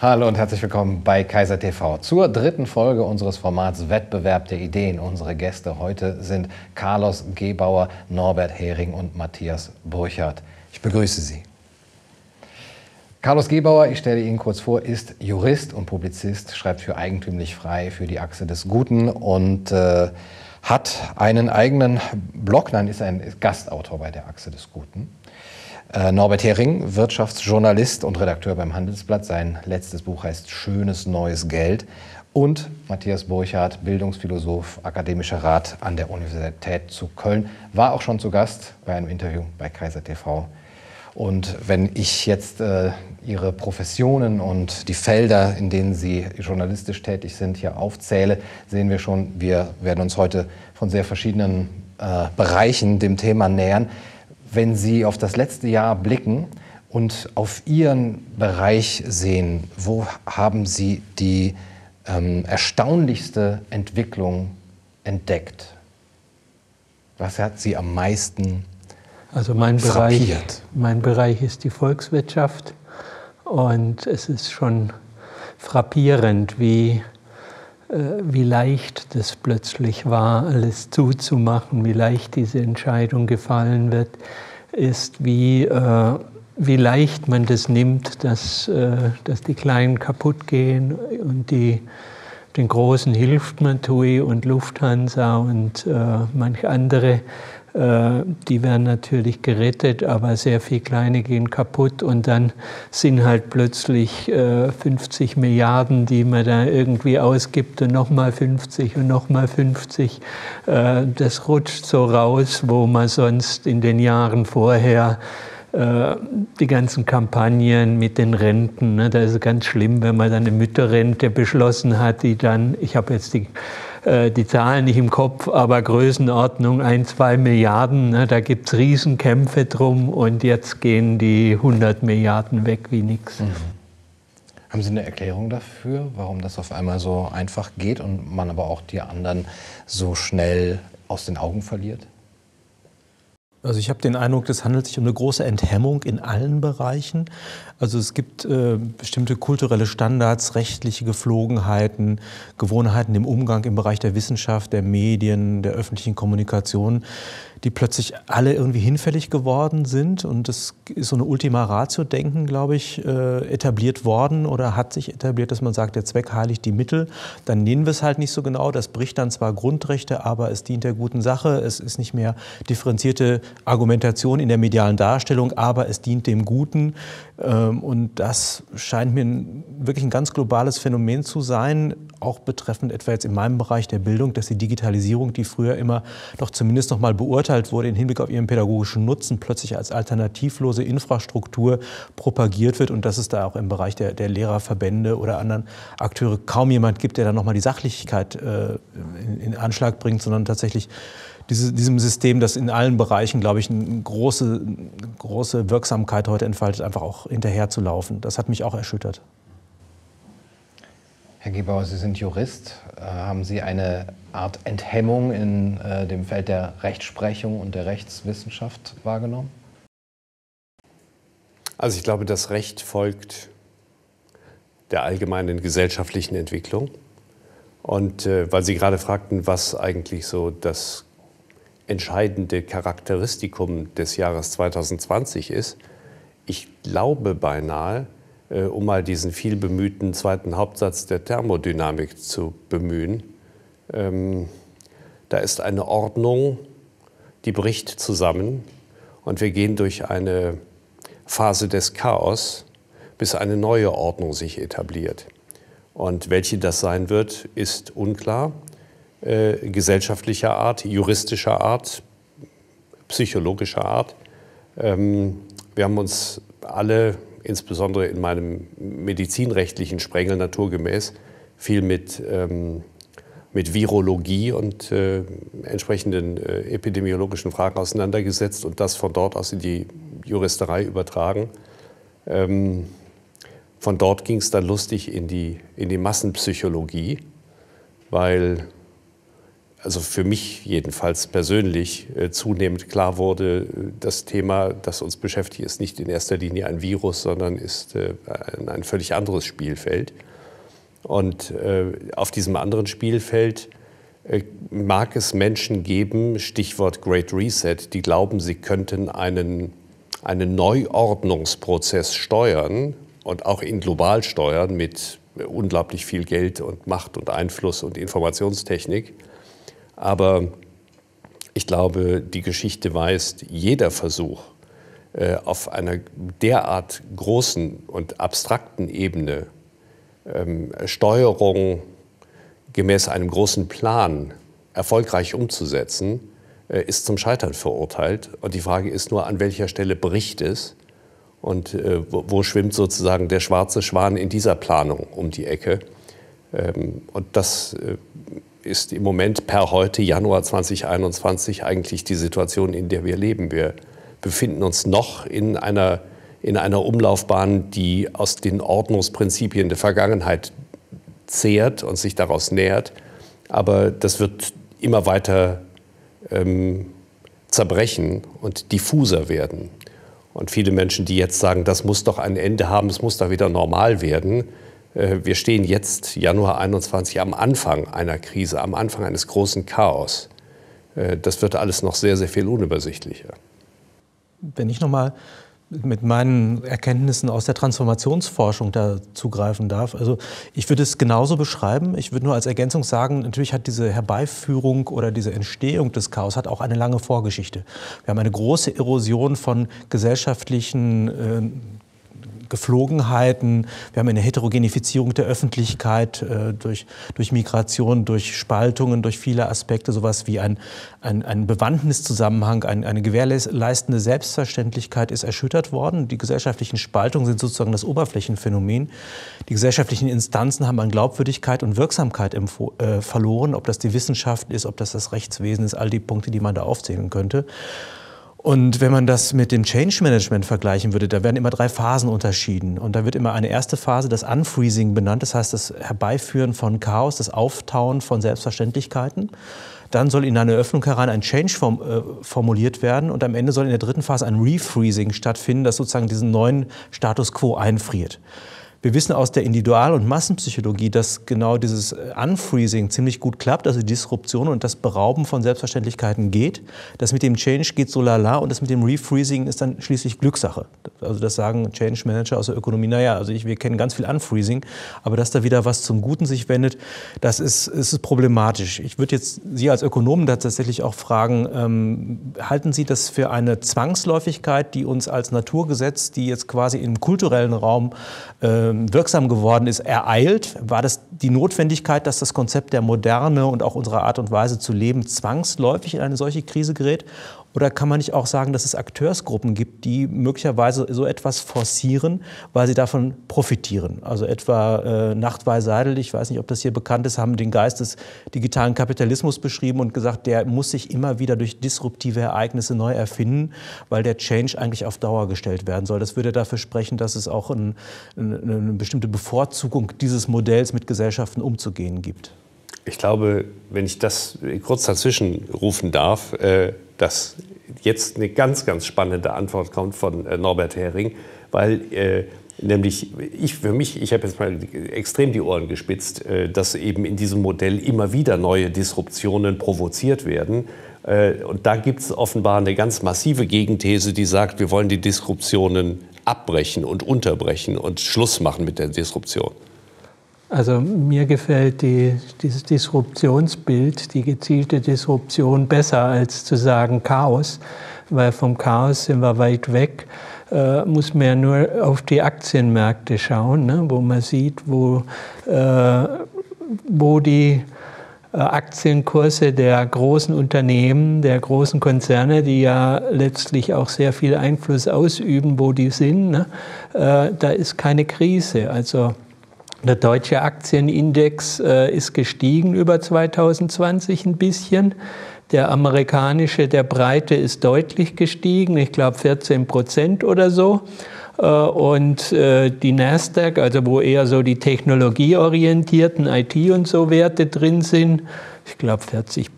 Hallo und herzlich willkommen bei Kaiser TV zur dritten Folge unseres Formats Wettbewerb der Ideen. Unsere Gäste heute sind Carlos Gebauer, Norbert Hering und Matthias Burchardt. Ich begrüße Sie. Carlos Gebauer, ich stelle Ihnen kurz vor, ist Jurist und Publizist, schreibt für Eigentümlich Frei, für die Achse des Guten und äh, hat einen eigenen Blog, nein, ist ein Gastautor bei der Achse des Guten. Äh, Norbert Hering, Wirtschaftsjournalist und Redakteur beim Handelsblatt. Sein letztes Buch heißt Schönes neues Geld. Und Matthias Burchardt, Bildungsphilosoph, akademischer Rat an der Universität zu Köln, war auch schon zu Gast bei einem Interview bei Kaiser TV. Und wenn ich jetzt äh, Ihre Professionen und die Felder, in denen Sie journalistisch tätig sind, hier aufzähle, sehen wir schon, wir werden uns heute von sehr verschiedenen äh, Bereichen dem Thema nähern wenn Sie auf das letzte Jahr blicken und auf Ihren Bereich sehen, wo haben Sie die ähm, erstaunlichste Entwicklung entdeckt? Was hat Sie am meisten also mein Bereich, mein Bereich ist die Volkswirtschaft und es ist schon frappierend, wie, äh, wie leicht das plötzlich war, alles zuzumachen, wie leicht diese Entscheidung gefallen wird ist, wie, äh, wie leicht man das nimmt, dass, äh, dass die Kleinen kaputt gehen und die, den Großen hilft man, TUI und Lufthansa und äh, manche andere die werden natürlich gerettet, aber sehr viele kleine gehen kaputt und dann sind halt plötzlich 50 äh, Milliarden, die man da irgendwie ausgibt und nochmal 50 und nochmal 50. Äh, das rutscht so raus, wo man sonst in den Jahren vorher die ganzen Kampagnen mit den Renten. Ne, da ist es ganz schlimm, wenn man dann eine Mütterrente beschlossen hat, die dann, ich habe jetzt die äh, die Zahlen nicht im Kopf, aber Größenordnung ein, zwei Milliarden. Ne, da gibt es Riesenkämpfe drum und jetzt gehen die 100 Milliarden weg wie nichts. Mhm. Haben Sie eine Erklärung dafür, warum das auf einmal so einfach geht und man aber auch die anderen so schnell aus den Augen verliert? Also ich habe den Eindruck, es handelt sich um eine große Enthemmung in allen Bereichen. Also es gibt äh, bestimmte kulturelle Standards, rechtliche Geflogenheiten, Gewohnheiten im Umgang im Bereich der Wissenschaft, der Medien, der öffentlichen Kommunikation, die plötzlich alle irgendwie hinfällig geworden sind. Und es ist so eine Ultima Ratio-Denken, glaube ich, äh, etabliert worden oder hat sich etabliert, dass man sagt, der Zweck heiligt die Mittel. Dann nehmen wir es halt nicht so genau. Das bricht dann zwar Grundrechte, aber es dient der guten Sache. Es ist nicht mehr differenzierte Argumentation in der medialen Darstellung, aber es dient dem Guten. Ähm, und das scheint mir wirklich ein ganz globales Phänomen zu sein, auch betreffend etwa jetzt in meinem Bereich der Bildung, dass die Digitalisierung, die früher immer doch zumindest noch mal beurteilt wurde im Hinblick auf ihren pädagogischen Nutzen, plötzlich als alternativlose Infrastruktur propagiert wird und dass es da auch im Bereich der, der Lehrerverbände oder anderen Akteure kaum jemand gibt, der dann noch mal die Sachlichkeit äh, in, in Anschlag bringt, sondern tatsächlich diese, diesem System, das in allen Bereichen, glaube ich, eine große, große Wirksamkeit heute entfaltet, einfach auch hinterher zu laufen. Das hat mich auch erschüttert. Herr Gebauer, Sie sind Jurist. Äh, haben Sie eine Art Enthemmung in äh, dem Feld der Rechtsprechung und der Rechtswissenschaft wahrgenommen? Also ich glaube, das Recht folgt der allgemeinen gesellschaftlichen Entwicklung. Und äh, weil Sie gerade fragten, was eigentlich so das entscheidende Charakteristikum des Jahres 2020 ist, ich glaube beinahe, äh, um mal diesen viel bemühten zweiten Hauptsatz der Thermodynamik zu bemühen, ähm, da ist eine Ordnung, die bricht zusammen und wir gehen durch eine Phase des Chaos, bis eine neue Ordnung sich etabliert. Und welche das sein wird, ist unklar äh, gesellschaftlicher Art, juristischer Art, psychologischer Art. Ähm, wir haben uns alle, insbesondere in meinem medizinrechtlichen Sprengel naturgemäß, viel mit, ähm, mit Virologie und äh, entsprechenden äh, epidemiologischen Fragen auseinandergesetzt und das von dort aus in die Juristerei übertragen. Ähm, von dort ging es dann lustig in die, in die Massenpsychologie, weil also für mich jedenfalls persönlich äh, zunehmend klar wurde, das Thema, das uns beschäftigt, ist nicht in erster Linie ein Virus, sondern ist äh, ein, ein, völlig anderes Spielfeld. Und äh, auf diesem anderen Spielfeld äh, mag es Menschen geben, Stichwort Great Reset, die glauben, sie könnten einen, einen Neuordnungsprozess steuern und auch ihn global steuern mit unglaublich viel Geld und Macht und Einfluss und Informationstechnik. Aber ich glaube, die Geschichte weist, jeder Versuch, äh, auf einer derart großen und abstrakten Ebene ähm, Steuerung gemäß einem großen Plan erfolgreich umzusetzen, äh, ist zum Scheitern verurteilt. Und die Frage ist nur, an welcher Stelle bricht es und äh, wo, schwimmt sozusagen der schwarze Schwan in dieser Planung um die Ecke. Ähm, und das ist im Moment per heute, Januar 2021, eigentlich die Situation, in der wir leben. Wir befinden uns noch in einer, in einer Umlaufbahn, die aus den Ordnungsprinzipien der Vergangenheit zehrt und sich daraus nähert. Aber das wird immer weiter ähm, zerbrechen und diffuser werden. Und viele Menschen, die jetzt sagen, das muss doch ein Ende haben, es muss da wieder normal werden, wir stehen jetzt, Januar 21, am Anfang einer Krise, am Anfang eines großen Chaos. Äh, das wird alles noch sehr, sehr viel unübersichtlicher. Wenn ich noch mal mit meinen Erkenntnissen aus der Transformationsforschung da zugreifen darf. Also ich würde es genauso beschreiben. Ich würde nur als Ergänzung sagen, natürlich hat diese Herbeiführung oder diese Entstehung des Chaos hat auch eine lange Vorgeschichte. Wir haben eine große Erosion von gesellschaftlichen äh, Geflogenheiten. Wir haben eine Heterogenifizierung der Öffentlichkeit äh, durch, durch Migration, durch Spaltungen, durch viele Aspekte, sowas wie ein, ein, ein Bewandtniszusammenhang, ein, eine gewährleistende Selbstverständlichkeit ist erschüttert worden. Die gesellschaftlichen Spaltungen sind sozusagen das Oberflächenphänomen. Die gesellschaftlichen Instanzen haben an Glaubwürdigkeit und Wirksamkeit äh, verloren, ob das die Wissenschaft ist, ob das das Rechtswesen ist, all die Punkte, die man da aufzählen könnte. Und wenn man das mit dem Change Management vergleichen würde, da werden immer drei Phasen unterschieden. Und da wird immer eine erste Phase, das Unfreezing benannt, das heißt das Herbeiführen von Chaos, das Auftauen von Selbstverständlichkeiten. Dann soll in eine Öffnung herein ein Change form, äh, formuliert werden und am Ende soll in der dritten Phase ein Refreezing stattfinden, das sozusagen diesen neuen Status quo einfriert. Wir wissen aus der Individual- und Massenpsychologie, dass genau dieses äh, Unfreezing ziemlich gut klappt, also Disruption und das Berauben von Selbstverständlichkeiten geht. Das mit dem Change geht so lala und das mit dem Refreezing ist dann schließlich Glückssache. Also das sagen Change Manager aus der Ökonomie, naja, also ich, wir kennen ganz viel Unfreezing, aber dass da wieder was zum Guten sich wendet, das ist, ist problematisch. Ich würde jetzt Sie als Ökonomen tatsächlich auch fragen, ähm, halten Sie das für eine Zwangsläufigkeit, die uns als Naturgesetz, die jetzt quasi im kulturellen Raum äh, wirksam geworden ist, ereilt? War das die Notwendigkeit, dass das Konzept der Moderne und auch unsere Art und Weise zu leben zwangsläufig in eine solche Krise gerät? Oder kann man nicht auch sagen, dass es Akteursgruppen gibt, die möglicherweise so etwas forcieren, weil sie davon profitieren? Also etwa äh, Nachtwey Seidel, ich weiß nicht, ob das hier bekannt ist, haben den Geist des digitalen Kapitalismus beschrieben und gesagt, der muss sich immer wieder durch disruptive Ereignisse neu erfinden, weil der Change eigentlich auf Dauer gestellt werden soll. Das würde dafür sprechen, dass es auch ein, eine, eine bestimmte Bevorzugung dieses Modells mit Gesellschaften umzugehen gibt. Ich glaube, wenn ich das kurz dazwischen rufen darf, äh, dass jetzt eine ganz, ganz spannende Antwort kommt von äh, Norbert Hering, weil äh, nämlich ich für mich, ich habe jetzt mal extrem die Ohren gespitzt, äh, dass eben in diesem Modell immer wieder neue Disruptionen provoziert werden. Äh, und da gibt es offenbar eine ganz massive Gegenthese, die sagt, wir wollen die Disruptionen abbrechen und unterbrechen und Schluss machen mit der Disruption. Also mir gefällt die, dieses Disruptionsbild, die gezielte Disruption besser als zu sagen Chaos, weil vom Chaos sind wir weit weg. Äh, muss man ja nur auf die Aktienmärkte schauen, ne, wo man sieht, wo, äh, wo die äh, Aktienkurse der großen Unternehmen, der großen Konzerne, die ja letztlich auch sehr viel Einfluss ausüben, wo die sind. Ne? Äh, da ist keine Krise. Also der deutsche Aktienindex äh, ist gestiegen über 2020 ein bisschen. Der amerikanische, der Breite ist deutlich gestiegen, ich glaube 14 Prozent oder so. Äh, und äh, die Nasdaq, also wo eher so die technologieorientierten IT und so Werte drin sind, ich glaube 40,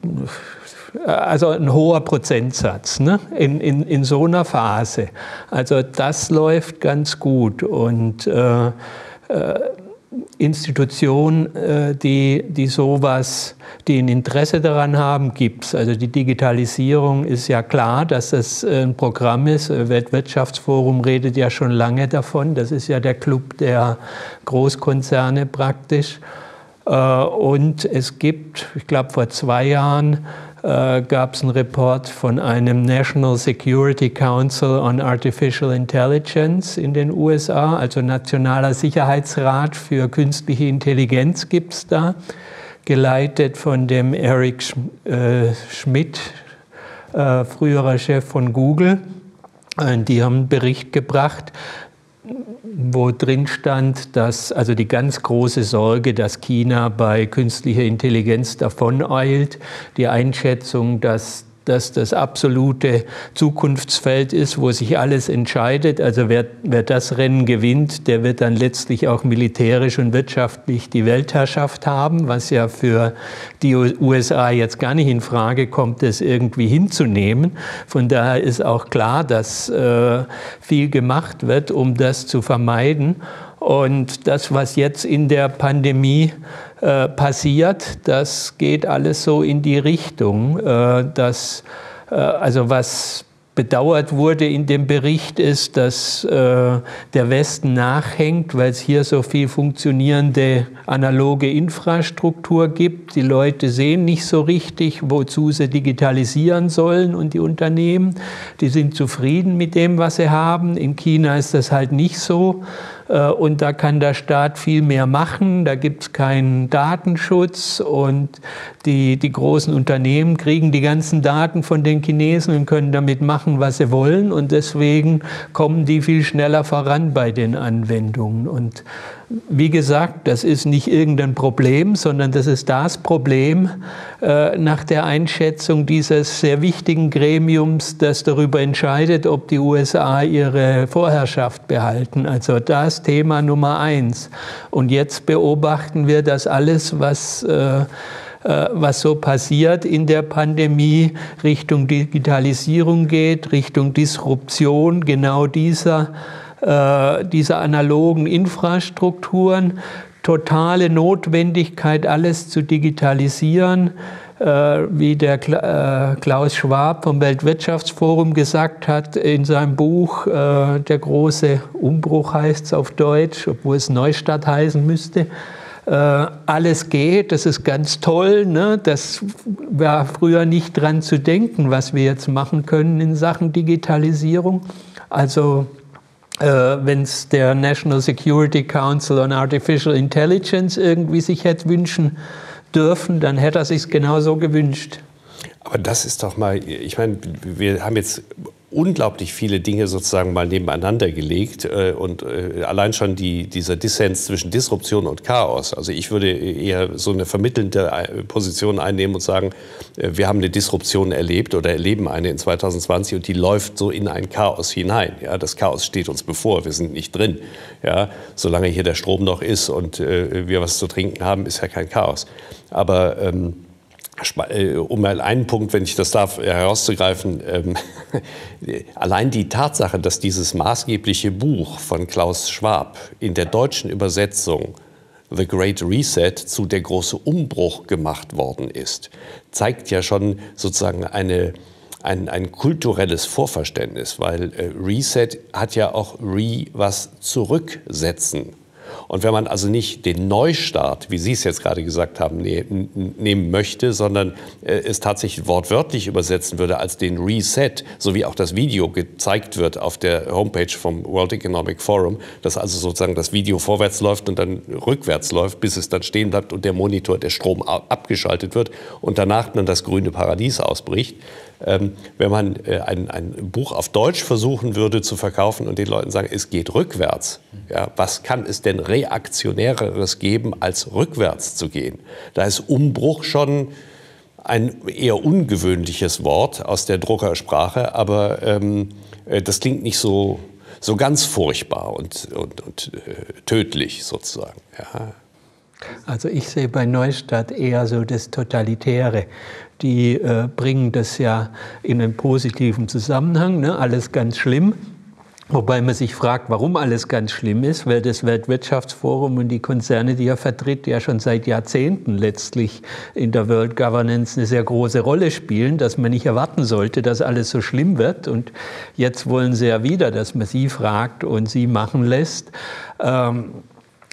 also ein hoher Prozentsatz ne? in, in, in so einer Phase. Also das läuft ganz gut und äh, äh, Institutionen, äh, die, die sowas, die ein Interesse daran haben, gibt es. Also die Digitalisierung ist ja klar, dass das ein Programm ist. Weltwirtschaftsforum redet ja schon lange davon. Das ist ja der Club der Großkonzerne praktisch. Äh, und es gibt, ich glaube vor zwei Jahren, äh, gab es einen Report von einem National Security Council on Artificial Intelligence in den USA, also Nationaler Sicherheitsrat für künstliche Intelligenz gibt es da, geleitet von dem Eric Sch äh, Schmidt, äh, früherer Chef von Google. Die haben einen Bericht gebracht, wo drin stand, dass also die ganz große Sorge, dass China bei künstlicher Intelligenz davoneilt, die Einschätzung, dass das das absolute Zukunftsfeld ist, wo sich alles entscheidet. Also wer, wer das Rennen gewinnt, der wird dann letztlich auch militärisch und wirtschaftlich die Weltherrschaft haben, was ja für die USA jetzt gar nicht in Frage kommt, das irgendwie hinzunehmen. Von daher ist auch klar, dass äh, viel gemacht wird, um das zu vermeiden. Und das, was jetzt in der Pandemie äh, passiert, das geht alles so in die Richtung, äh, dass äh, also was bedauert wurde in dem Bericht ist, dass äh, der Westen nachhängt, weil es hier so viel funktionierende analoge Infrastruktur gibt. Die Leute sehen nicht so richtig, wozu sie digitalisieren sollen und die Unternehmen, die sind zufrieden mit dem, was sie haben. In China ist das halt nicht so. Äh, und da kann der Staat viel mehr machen. Da gibt es keinen Datenschutz und die, die großen Unternehmen kriegen die ganzen Daten von den Chinesen und können damit machen, was sie wollen. Und deswegen kommen die viel schneller voran bei den Anwendungen. Und wie gesagt, das ist nicht irgendein Problem, sondern das ist das Problem äh, nach der Einschätzung dieses sehr wichtigen Gremiums, das darüber entscheidet, ob die USA ihre Vorherrschaft behalten. Also das Thema Nummer eins. Und jetzt beobachten wir, dass alles, was äh, äh was so passiert in der Pandemie, Richtung Digitalisierung geht, Richtung Disruption genau dieser äh, dieser analogen Infrastrukturen, totale Notwendigkeit, alles zu digitalisieren, äh, wie der äh, Klaus Schwab vom Weltwirtschaftsforum gesagt hat in seinem Buch, der große Umbruch heißt es auf Deutsch, obwohl es Neustadt heißen müsste. alles geht, das ist ganz toll. Ne? Das war früher nicht dran zu denken, was wir jetzt machen können in Sachen Digitalisierung. Also äh, wenn es der National Security Council on Artificial Intelligence irgendwie sich hätte wünschen dürfen, dann hätte er sich genauso gewünscht. Aber das ist doch mal, ich meine, wir haben jetzt unglaublich viele Dinge sozusagen mal nebeneinander gelegt äh, und äh, allein schon die, dieser Dissens zwischen Disruption und Chaos. Also ich würde eher so eine vermittelnde äh, Position einnehmen und sagen, äh, wir haben eine Disruption erlebt oder erleben eine in 2020 und die läuft so in ein Chaos hinein. Ja, das Chaos steht uns bevor, wir sind nicht drin. Ja, solange hier der Strom noch ist und äh, wir was zu trinken haben, ist ja kein Chaos. Aber ähm, äh, um mal einen Punkt, wenn ich das darf, herauszugreifen, ähm, allein die Tatsache, dass dieses maßgebliche Buch von Klaus Schwab in der deutschen Übersetzung The Great Reset zu der große Umbruch gemacht worden ist, zeigt ja schon sozusagen eine, ein, ein kulturelles Vorverständnis, weil äh, Reset hat ja auch Re was zurücksetzen und wenn man also nicht den Neustart, wie Sie es jetzt gerade gesagt haben, ne nehmen möchte, sondern äh, es tatsächlich wortwörtlich übersetzen würde als den Reset, so wie auch das Video gezeigt wird auf der Homepage vom World Economic Forum, dass also sozusagen das Video vorwärts läuft und dann rückwärts läuft, bis es dann stehen bleibt und der Monitor, der Strom abgeschaltet wird und danach dann das grüne Paradies ausbricht. Ähm, wenn man äh, ein, ein, Buch auf Deutsch versuchen würde zu verkaufen und den Leuten sagen, es geht rückwärts, ja, was kann es denn reaktionäreres geben, als rückwärts zu gehen? Da ist Umbruch schon ein eher ungewöhnliches Wort aus der Druckersprache, aber ähm, äh, das klingt nicht so, so ganz furchtbar und, und, und äh, tödlich sozusagen. Ja. Also ich sehe bei Neustadt eher so das Totalitäre. Die äh, bringen das ja in einen positiven Zusammenhang, ne? alles ganz schlimm. Wobei man sich fragt, warum alles ganz schlimm ist, weil das Weltwirtschaftsforum und die Konzerne, die er vertritt, ja schon seit Jahrzehnten letztlich in der World Governance eine sehr große Rolle spielen, dass man nicht erwarten sollte, dass alles so schlimm wird. Und jetzt wollen sie ja wieder, dass man sie fragt und sie machen lässt. Ähm,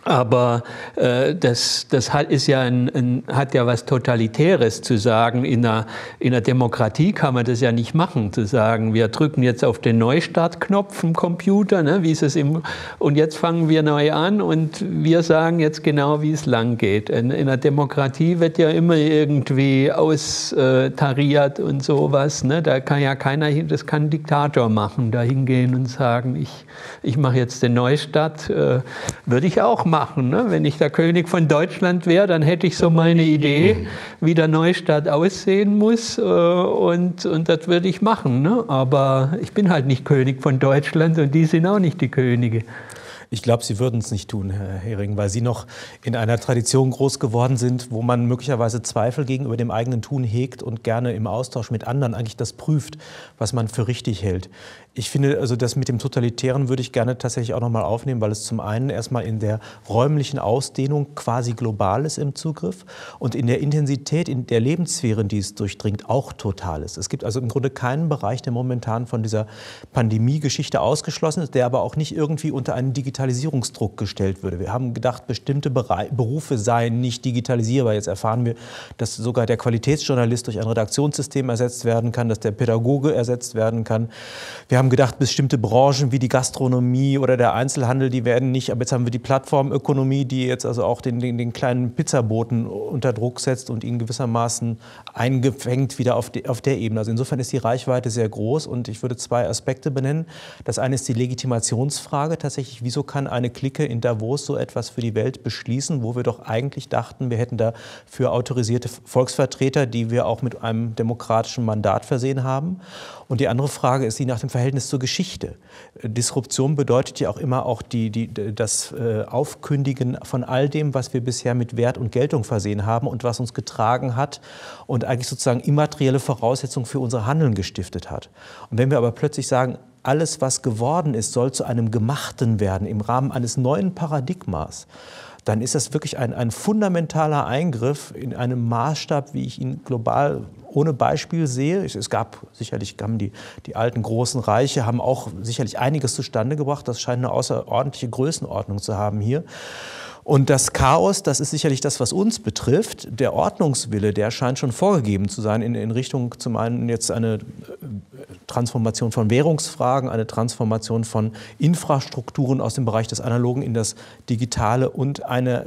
aber äh, das, das hat, ist ja ein, ein, hat ja was Totalitäres zu sagen. In einer, in einer Demokratie kann man das ja nicht machen, zu sagen, wir drücken jetzt auf den Neustartknopf im Computer, ne, wie ist es im, und jetzt fangen wir neu an und wir sagen jetzt genau, wie es lang geht. In, in einer Demokratie wird ja immer irgendwie austariert und sowas. Ne? Da kann ja keiner, das kann ein Diktator machen, da hingehen und sagen, ich, ich mache jetzt den Neustart, äh, würde ich auch machen machen. Ne? Wenn ich der König von Deutschland wäre, dann hätte ich so meine Idee, wie der Neustaat aussehen muss. Äh, und, und das würde ich machen. Ne? Aber ich bin halt nicht König von Deutschland und die sind auch nicht die Könige. Ich glaube, Sie würden es nicht tun, Herr Hering, weil Sie noch in einer Tradition groß geworden sind, wo man möglicherweise Zweifel gegenüber dem eigenen Tun hegt und gerne im Austausch mit anderen eigentlich das prüft, was man für richtig hält. Ich finde, also das mit dem Totalitären würde ich gerne tatsächlich auch nochmal aufnehmen, weil es zum einen erstmal in der räumlichen Ausdehnung quasi global ist im Zugriff und in der Intensität in der Lebenssphären, die es durchdringt, auch total ist. Es gibt also im Grunde keinen Bereich, der momentan von dieser Pandemie-Geschichte ausgeschlossen ist, der aber auch nicht irgendwie unter einen Digitalisierungsdruck gestellt würde. Wir haben gedacht, bestimmte Berufe seien nicht digitalisierbar. Jetzt erfahren wir, dass sogar der Qualitätsjournalist durch ein Redaktionssystem ersetzt werden kann, dass der Pädagoge ersetzt werden kann. Wir haben haben gedacht, bestimmte Branchen wie die Gastronomie oder der Einzelhandel, die werden nicht, aber jetzt haben wir die Plattformökonomie, die jetzt also auch den, den, den kleinen Pizzaboten unter Druck setzt und ihn gewissermaßen eingefängt wieder auf, die, auf der Ebene. Also insofern ist die Reichweite sehr groß und ich würde zwei Aspekte benennen. Das eine ist die Legitimationsfrage tatsächlich, wieso kann eine Clique in Davos so etwas für die Welt beschließen, wo wir doch eigentlich dachten, wir hätten dafür autorisierte Volksvertreter, die wir auch mit einem demokratischen Mandat versehen haben. Und die andere Frage ist die nach dem Verhältnis zur Geschichte. Disruption bedeutet ja auch immer auch die, die, das äh, Aufkündigen von all dem, was wir bisher mit Wert und Geltung versehen haben und was uns getragen hat und eigentlich sozusagen immaterielle Voraussetzungen für unser Handeln gestiftet hat. Und wenn wir aber plötzlich sagen, alles, was geworden ist, soll zu einem Gemachten werden im Rahmen eines neuen Paradigmas, dann ist das wirklich ein, ein fundamentaler Eingriff in einem Maßstab, wie ich ihn global ohne Beispiel sehe. Es gab sicherlich haben die, die alten großen Reiche haben auch sicherlich einiges zustande gebracht. Das scheint eine außerordentliche Größenordnung zu haben hier. Und das Chaos, das ist sicherlich das, was uns betrifft. Der Ordnungswille, der scheint schon vorgegeben zu sein in, in Richtung zum einen jetzt eine äh, Transformation von Währungsfragen, eine Transformation von Infrastrukturen aus dem Bereich des Analogen in das Digitale und eine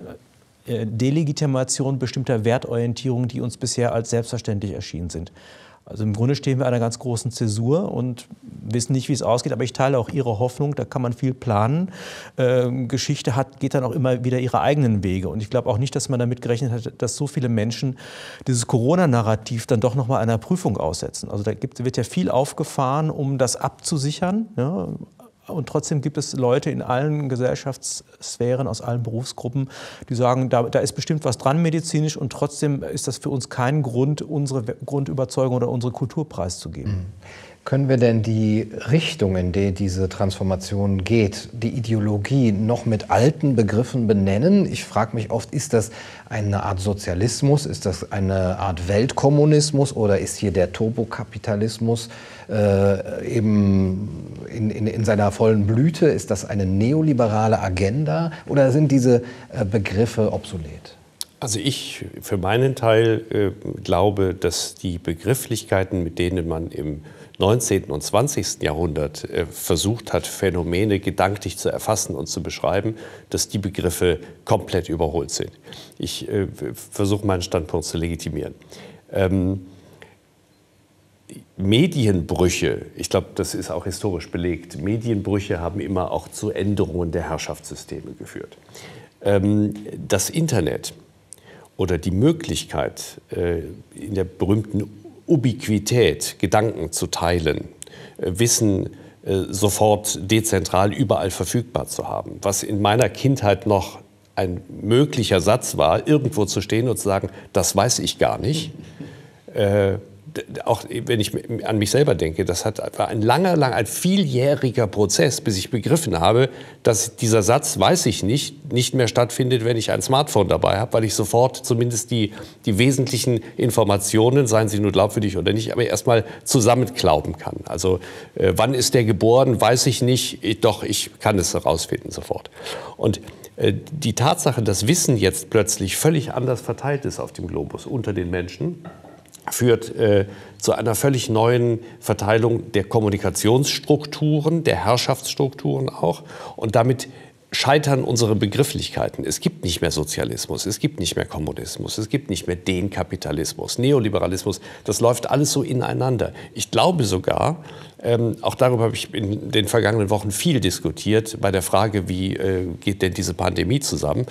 Delegitimation bestimmter Wertorientierungen, die uns bisher als selbstverständlich erschienen sind. Also im Grunde stehen wir einer ganz großen Zäsur und wissen nicht, wie es ausgeht, aber ich teile auch Ihre Hoffnung, da kann man viel planen. Ähm, Geschichte hat, geht dann auch immer wieder ihre eigenen Wege und ich glaube auch nicht, dass man damit gerechnet hat, dass so viele Menschen dieses Corona-Narrativ dann doch nochmal einer Prüfung aussetzen. Also da gibt, wird ja viel aufgefahren, um das abzusichern. Ja, und trotzdem gibt es Leute in allen Gesellschaftssphären, aus allen Berufsgruppen, die sagen, da, da, ist bestimmt was dran medizinisch und trotzdem ist das für uns kein Grund, unsere Grundüberzeugung oder unsere Kultur preiszugeben. Mhm. Können wir denn die Richtung, in die diese Transformation geht, die Ideologie noch mit alten Begriffen benennen? Ich frage mich oft, ist das eine Art Sozialismus, ist das eine Art Weltkommunismus oder ist hier der Turbokapitalismus äh, eben in, in, in, seiner vollen Blüte? Ist das eine neoliberale Agenda oder sind diese äh, Begriffe obsolet? Also ich für meinen Teil äh, glaube, dass die Begrifflichkeiten, mit denen man im 19. und 20. Jahrhundert äh, versucht hat, Phänomene gedanklich zu erfassen und zu beschreiben, dass die Begriffe komplett überholt sind. Ich äh, versuche meinen Standpunkt zu legitimieren. Ähm, Medienbrüche, ich glaube, das ist auch historisch belegt, Medienbrüche haben immer auch zu Änderungen der Herrschaftssysteme geführt. Ähm, das Internet oder die Möglichkeit, äh, in der berühmten Ubiquität Gedanken zu teilen, äh, Wissen äh, sofort dezentral überall verfügbar zu haben. Was in meiner Kindheit noch ein möglicher Satz war, irgendwo zu stehen und zu sagen, das weiß ich gar nicht. Auch wenn ich an mich selber denke, das hat, war ein langer, lang, ein vieljähriger Prozess, bis ich begriffen habe, dass dieser Satz, weiß ich nicht, nicht mehr stattfindet, wenn ich ein Smartphone dabei habe, weil ich sofort zumindest die, die wesentlichen Informationen, seien sie nur glaubwürdig oder nicht, aber erstmal zusammenklauben kann. Also äh, wann ist der geboren, weiß ich nicht, ich, doch ich kann es herausfinden sofort. Und äh, die Tatsache, dass Wissen jetzt plötzlich völlig anders verteilt ist auf dem Globus unter den Menschen, führt äh, zu einer völlig neuen Verteilung der Kommunikationsstrukturen, der Herrschaftsstrukturen auch. Und damit scheitern unsere Begrifflichkeiten. Es gibt nicht mehr Sozialismus, es gibt nicht mehr Kommunismus, es gibt nicht mehr den Kapitalismus, Neoliberalismus. Das läuft alles so ineinander. Ich glaube sogar, ähm, auch darüber habe ich in den vergangenen Wochen viel diskutiert, bei der Frage, wie äh, geht denn diese Pandemie zusammen.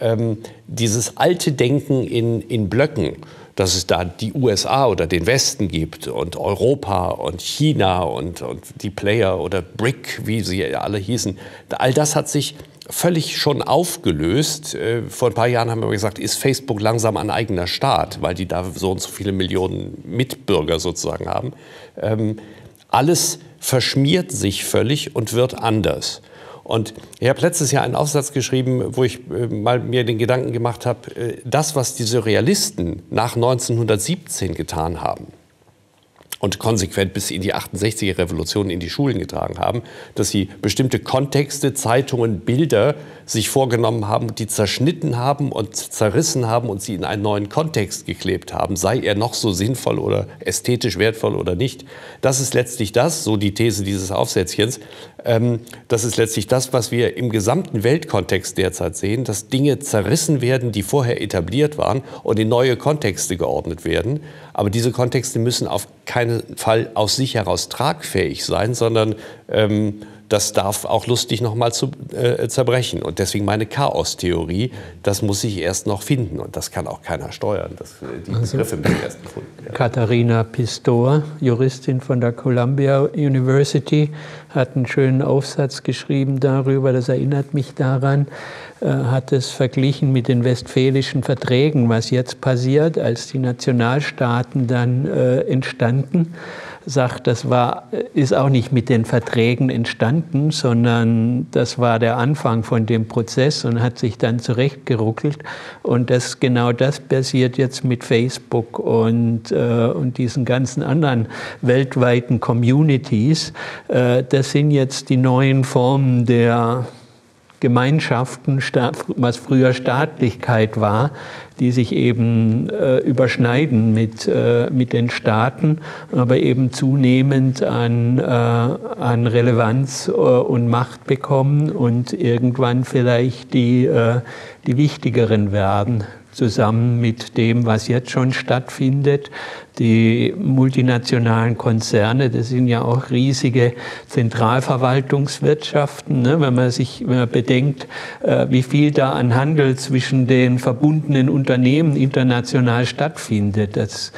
Ähm, dieses alte Denken in, in Blöcken, dass es da die USA oder den Westen gibt und Europa und China und, und die Player oder BRIC, wie sie alle hießen. All das hat sich völlig schon aufgelöst. Äh, vor ein paar Jahren haben wir gesagt, ist Facebook langsam ein eigener Staat, weil die da so und so viele Millionen Mitbürger sozusagen haben. Ähm, alles verschmiert sich völlig und wird anders. Und ich habe letztes Jahr einen Aufsatz geschrieben, wo ich äh, mal mir den Gedanken gemacht habe, äh, das, was die Surrealisten nach 1917 getan haben, und konsequent bis in die 68er Revolution in die Schulen getragen haben, dass sie bestimmte Kontexte, Zeitungen, Bilder sich vorgenommen haben, die zerschnitten haben und zerrissen haben und sie in einen neuen Kontext geklebt haben, sei er noch so sinnvoll oder ästhetisch wertvoll oder nicht. Das ist letztlich das, so die These dieses Aufsätzchens, das ist letztlich das, was wir im gesamten Weltkontext derzeit sehen, dass Dinge zerrissen werden, die vorher etabliert waren und in neue Kontexte geordnet werden. Aber diese Kontexte müssen auf keinen Fall aus sich heraus tragfähig sein, sondern ähm, das darf auch lustig nochmal zu, äh, zerbrechen. Und deswegen meine Chaos-Theorie, das muss ich erst noch finden. Und das kann auch keiner steuern. Das, äh, die also, Begriffe müssen erst gefunden werden. Katharina Pistor, Juristin von der Columbia University, hat einen schönen Aufsatz geschrieben darüber, das erinnert mich daran, äh, hat es verglichen mit den westfälischen Verträgen, was jetzt passiert, als die Nationalstaaten dann äh, entstanden sagt, das war, ist auch nicht mit den Verträgen entstanden, sondern das war der Anfang von dem Prozess und hat sich dann zurechtgeruckelt. Und das, genau das passiert jetzt mit Facebook und, äh, und diesen ganzen anderen weltweiten Communities. Äh, das sind jetzt die neuen Formen der Gemeinschaften, was früher Staatlichkeit war, die sich eben äh, überschneiden mit, äh, mit den Staaten, aber eben zunehmend an, äh, an Relevanz äh, und Macht bekommen und irgendwann vielleicht die, äh, die wichtigeren werden zusammen mit dem, was jetzt schon stattfindet. Die multinationalen Konzerne, das sind ja auch riesige Zentralverwaltungswirtschaften. Ne? Wenn man sich wenn man bedenkt, äh, wie viel da an Handel zwischen den verbundenen Unternehmen international stattfindet, das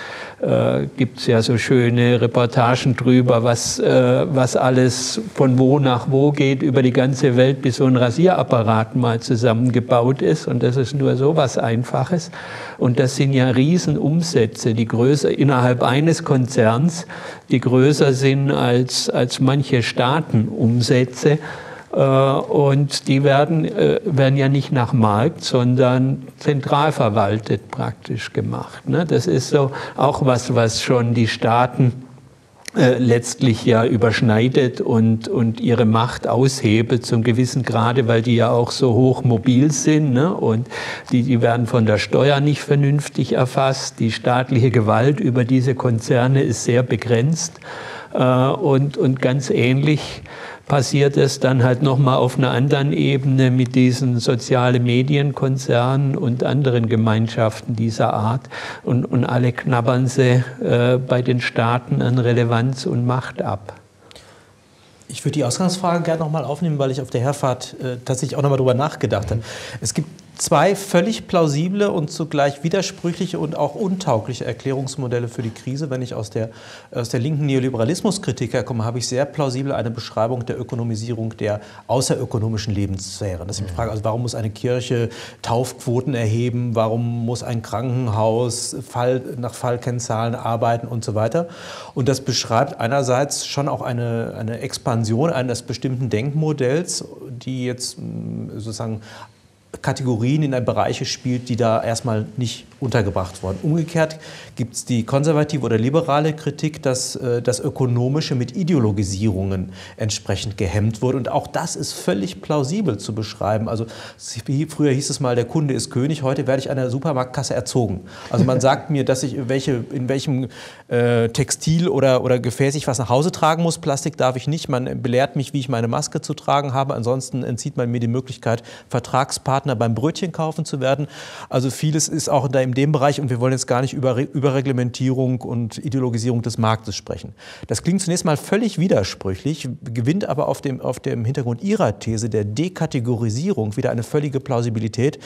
äh, gibt ja so schöne Reportagen drüber, was, äh, was alles von wo nach wo geht über die ganze Welt, bis so ein Rasierapparat mal zusammengebaut ist. Und das ist nur so was Einfaches. Und das sind ja Riesenumsätze, die größer innerhalb eines Konzerns, die größer sind als, als manche Staatenumsätze. Äh, und die werden, äh, werden ja nicht nach Markt, sondern zentral verwaltet praktisch gemacht. Ne? Das ist so auch was, was schon die Staaten äh, letztlich ja überschneidet und, und ihre Macht aushebelt zum gewissen Grade, weil die ja auch so hoch mobil sind ne? und die, die werden von der Steuer nicht vernünftig erfasst. Die staatliche Gewalt über diese Konzerne ist sehr begrenzt äh, und, und ganz ähnlich passiert es dann halt nochmal auf einer anderen Ebene mit diesen sozialen Medienkonzernen und anderen Gemeinschaften dieser Art. Und, und alle knabbern sie äh, bei den Staaten an Relevanz und Macht ab. Ich würde die Ausgangsfrage gerne nochmal aufnehmen, weil ich auf der Herfahrt äh, tatsächlich auch nochmal drüber nachgedacht habe. Es gibt zwei völlig plausible und zugleich widersprüchliche und auch untaugliche Erklärungsmodelle für die Krise. Wenn ich aus der, aus der linken Neoliberalismuskritik herkomme, habe ich sehr plausibel eine Beschreibung der Ökonomisierung der außerökonomischen Lebenssphären. Das ist die Frage, also warum muss eine Kirche Taufquoten erheben, warum muss ein Krankenhaus Fall, nach Fallkennzahlen arbeiten und so weiter. Und das beschreibt einerseits schon auch eine, eine Expansion eines bestimmten Denkmodells, die jetzt sozusagen Kategorien in Bereiche spielt, die da erstmal nicht untergebracht wurden. Umgekehrt gibt es die konservative oder liberale Kritik, dass äh, das Ökonomische mit Ideologisierungen entsprechend gehemmt wurde. Und auch das ist völlig plausibel zu beschreiben. Also früher hieß es mal, der Kunde ist König, heute werde ich an der Supermarktkasse erzogen. Also man sagt mir, dass ich welche, in welchem äh, Textil oder, oder Gefäß ich was nach Hause tragen muss. Plastik darf ich nicht. Man belehrt mich, wie ich meine Maske zu tragen habe. Ansonsten entzieht man mir die Möglichkeit, Vertragspartner beim Brötchen kaufen zu werden. Also vieles ist auch da in dem Bereich und wir wollen jetzt gar nicht über Überreglementierung und Ideologisierung des Marktes sprechen. Das klingt zunächst mal völlig widersprüchlich, gewinnt aber auf dem, auf dem Hintergrund Ihrer These der Dekategorisierung wieder eine völlige Plausibilität,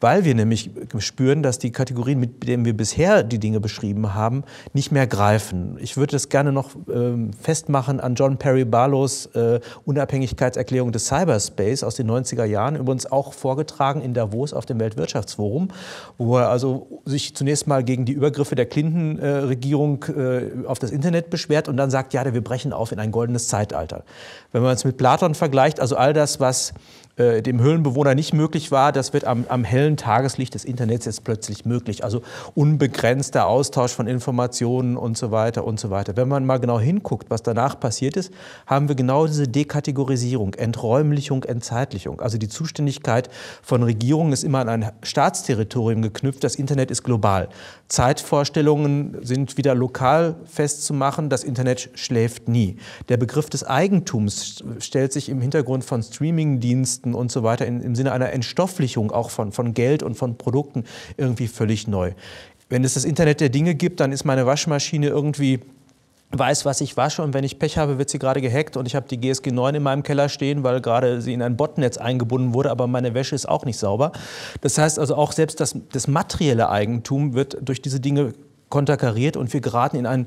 weil wir nämlich spüren, dass die Kategorien, mit denen wir bisher die Dinge beschrieben haben, nicht mehr greifen. Ich würde das gerne noch äh, festmachen an John Perry Barlows äh, Unabhängigkeitserklärung des Cyberspace aus den 90er Jahren, übrigens auch vorgetragen in Davos auf dem Weltwirtschaftsforum, wo er also sich zunächst mal gegen die Übergriffe der Clinton-Regierung äh, auf das Internet beschwert und dann sagt, ja, wir brechen auf in ein goldenes Zeitalter. Wenn man es mit Platon vergleicht, also all das, was äh, dem Höhlenbewohner nicht möglich war, das wird am, am, hellen Tageslicht des Internets jetzt plötzlich möglich. Also unbegrenzter Austausch von Informationen und so weiter und so weiter. Wenn man mal genau hinguckt, was danach passiert ist, haben wir genau diese Dekategorisierung, Enträumlichung, Entzeitlichung. Also die Zuständigkeit von Regierungen ist immer an ein Staatsterritorium geknüpft. Das Internet ist global. Zeitvorstellungen sind wieder lokal festzumachen. Das Internet schläft nie. Der Begriff des Eigentums stellt sich im Hintergrund von Streamingdiensten und so weiter in, im Sinne einer Entstofflichung auch von, von Geld und von Produkten irgendwie völlig neu. Wenn es das Internet der Dinge gibt, dann ist meine Waschmaschine irgendwie weiß, was ich wasche und wenn ich Pech habe, wird sie gerade gehackt und ich habe die GSG 9 in meinem Keller stehen, weil gerade sie in ein Botnetz eingebunden wurde, aber meine Wäsche ist auch nicht sauber. Das heißt also auch selbst das, das materielle Eigentum wird durch diese Dinge konterkariert und wir geraten in ein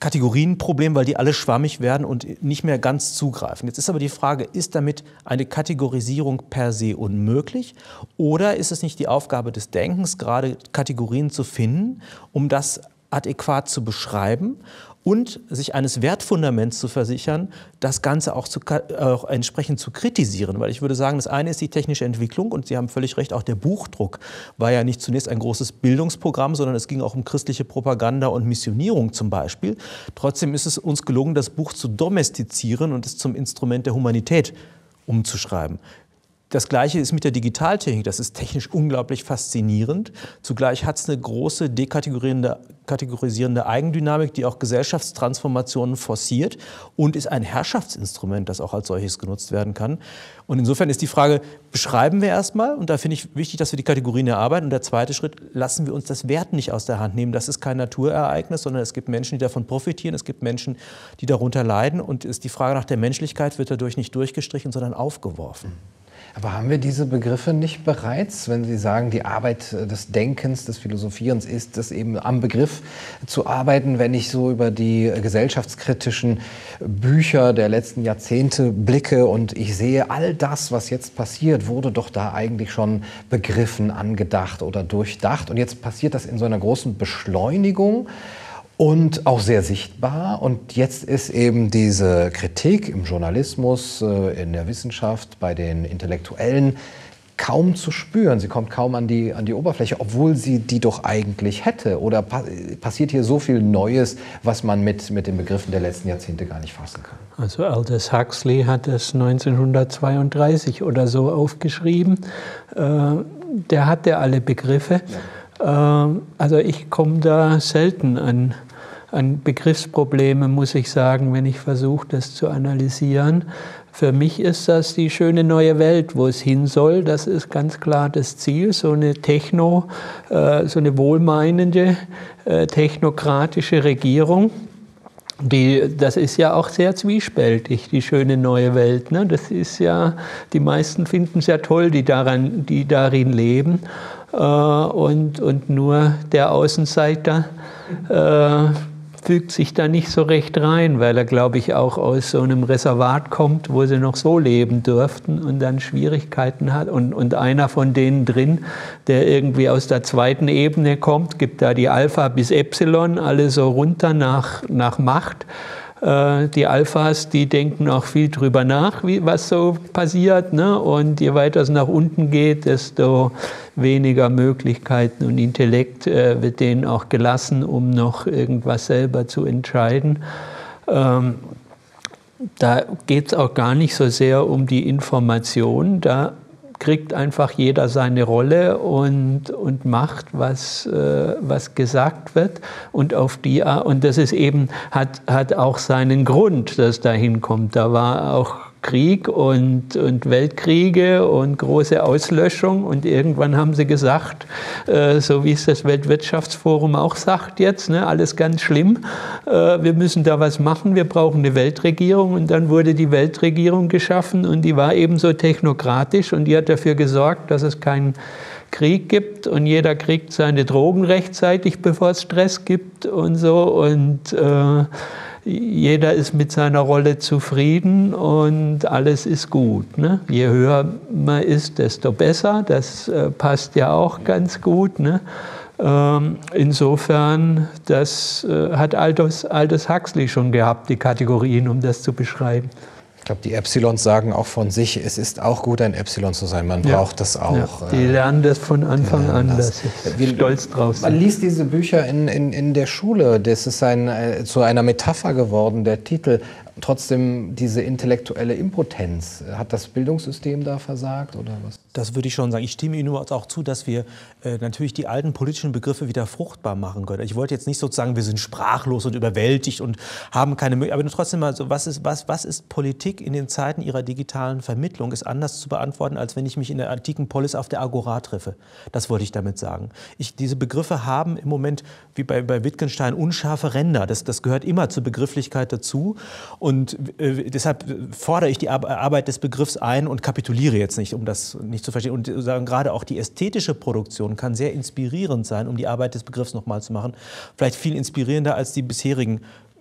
Kategorienproblem, weil die alle schwammig werden und nicht mehr ganz zugreifen. Jetzt ist aber die Frage, ist damit eine Kategorisierung per se unmöglich oder ist es nicht die Aufgabe des Denkens, gerade Kategorien zu finden, um das adäquat zu beschreiben und sich eines Wertfundaments zu versichern, das Ganze auch, zu, auch entsprechend zu kritisieren. Weil ich würde sagen, das eine ist die technische Entwicklung und Sie haben völlig recht, auch der Buchdruck war ja nicht zunächst ein großes Bildungsprogramm, sondern es ging auch um christliche Propaganda und Missionierung zum Beispiel. Trotzdem ist es uns gelungen, das Buch zu domestizieren und es zum Instrument der Humanität umzuschreiben. Das Gleiche ist mit der Digitaltechnik. Das ist technisch unglaublich faszinierend. Zugleich hat es eine große dekategorisierende kategorisierende Eigendynamik, die auch Gesellschaftstransformationen forciert und ist ein Herrschaftsinstrument, das auch als solches genutzt werden kann. Und insofern ist die Frage, beschreiben wir erstmal, und da finde ich wichtig, dass wir die Kategorien erarbeiten. Und der zweite Schritt, lassen wir uns das Wert nicht aus der Hand nehmen. Das ist kein Naturereignis, sondern es gibt Menschen, die davon profitieren, es gibt Menschen, die darunter leiden. Und ist die Frage nach der Menschlichkeit wird dadurch nicht durchgestrichen, sondern aufgeworfen. Aber haben wir diese Begriffe nicht bereits, wenn Sie sagen, die Arbeit des Denkens, des Philosophierens ist es eben am Begriff zu arbeiten, wenn ich so über die gesellschaftskritischen Bücher der letzten Jahrzehnte blicke und ich sehe, all das, was jetzt passiert, wurde doch da eigentlich schon begriffen, angedacht oder durchdacht. Und jetzt passiert das in so einer großen Beschleunigung und auch sehr sichtbar. Und jetzt ist eben diese Kritik im Journalismus, äh, in der Wissenschaft, bei den Intellektuellen kaum zu spüren. Sie kommt kaum an die, an die Oberfläche, obwohl sie die doch eigentlich hätte. Oder pa passiert hier so viel Neues, was man mit, mit den Begriffen der letzten Jahrzehnte gar nicht fassen kann? Also Aldous Huxley hat das 1932 oder so aufgeschrieben. Äh, der hatte alle Begriffe. Ja. Äh, also ich komme da selten an an Begriffsprobleme, muss ich sagen, wenn ich versuche, das zu analysieren. Für mich ist das die schöne neue Welt, wo es hin soll. Das ist ganz klar das Ziel, so eine techno, äh, so eine wohlmeinende, äh, technokratische Regierung. die, das ist ja auch sehr zwiespältig, die schöne neue Welt. Ne? Das ist ja, die meisten finden es ja toll, die, daran, die darin leben. Äh, und, und nur der Außenseiter äh, fügt sich da nicht so recht rein, weil er, glaube ich, auch aus so einem Reservat kommt, wo sie noch so leben durften und dann Schwierigkeiten hat. Und, und einer von denen drin, der irgendwie aus der zweiten Ebene kommt, gibt da die Alpha bis Epsilon, alle so runter nach, nach Macht. Äh, die Alphas, die denken auch viel drüber nach, wie, was so passiert. Ne? Und je weiter es nach unten geht, desto weniger Möglichkeiten und Intellekt äh, wird denen auch gelassen, um noch irgendwas selber zu entscheiden. Ähm, da geht es auch gar nicht so sehr um die Information. Da kriegt einfach jeder seine Rolle und, und macht, was, äh, was gesagt wird. Und auf die und das ist eben, hat, hat auch seinen Grund, dass da hinkommt. Da war auch Krieg und, und Weltkriege und große Auslöschung. Und irgendwann haben sie gesagt, äh, so wie es das Weltwirtschaftsforum auch sagt jetzt, ne, alles ganz schlimm, äh, wir müssen da was machen, wir brauchen eine Weltregierung. Und dann wurde die Weltregierung geschaffen und die war ebenso technokratisch und die hat dafür gesorgt, dass es keinen Krieg gibt und jeder kriegt seine Drogen rechtzeitig, bevor es Stress gibt und so. Und äh, jeder ist mit seiner Rolle zufrieden und alles ist gut. Ne? Je höher man ist, desto besser. Das äh, passt ja auch ganz gut. Ne? Ähm, insofern, das äh, hat Aldous, Aldous Huxley schon gehabt, die Kategorien, um das zu beschreiben. Ich glaube, die Epsilons sagen auch von sich, es ist auch gut, ein Epsilon zu sein. Man ja. braucht das auch. Ja, die äh, lernen das von Anfang an. Das. Das ist stolz drauf. Man liest diese Bücher in, in, in der Schule. Das ist ein, äh, zu einer Metapher geworden, der Titel trotzdem diese intellektuelle Impotenz. Hat das Bildungssystem da versagt oder was? Das würde ich schon sagen. Ich stimme Ihnen auch zu, dass wir äh, natürlich die alten politischen Begriffe wieder fruchtbar machen können. Ich wollte jetzt nicht sozusagen, wir sind sprachlos und überwältigt und haben keine Möglichkeit. Aber trotzdem mal so, was ist, was, was ist Politik in den Zeiten ihrer digitalen Vermittlung? Ist anders zu beantworten, als wenn ich mich in der antiken Polis auf der Agora treffe. Das wollte ich damit sagen. Ich, diese Begriffe haben im Moment, wie bei, bei Wittgenstein, unscharfe Ränder. Das, das gehört immer zur Begrifflichkeit dazu. Und äh, deshalb fordere ich die Arbeit des Begriffs ein und kapituliere jetzt nicht, um das nicht zu verstehen. Und sagen gerade auch die ästhetische Produktion kann sehr inspirierend sein, um die Arbeit des Begriffs nochmal zu machen. Vielleicht viel inspirierender als die bisherigen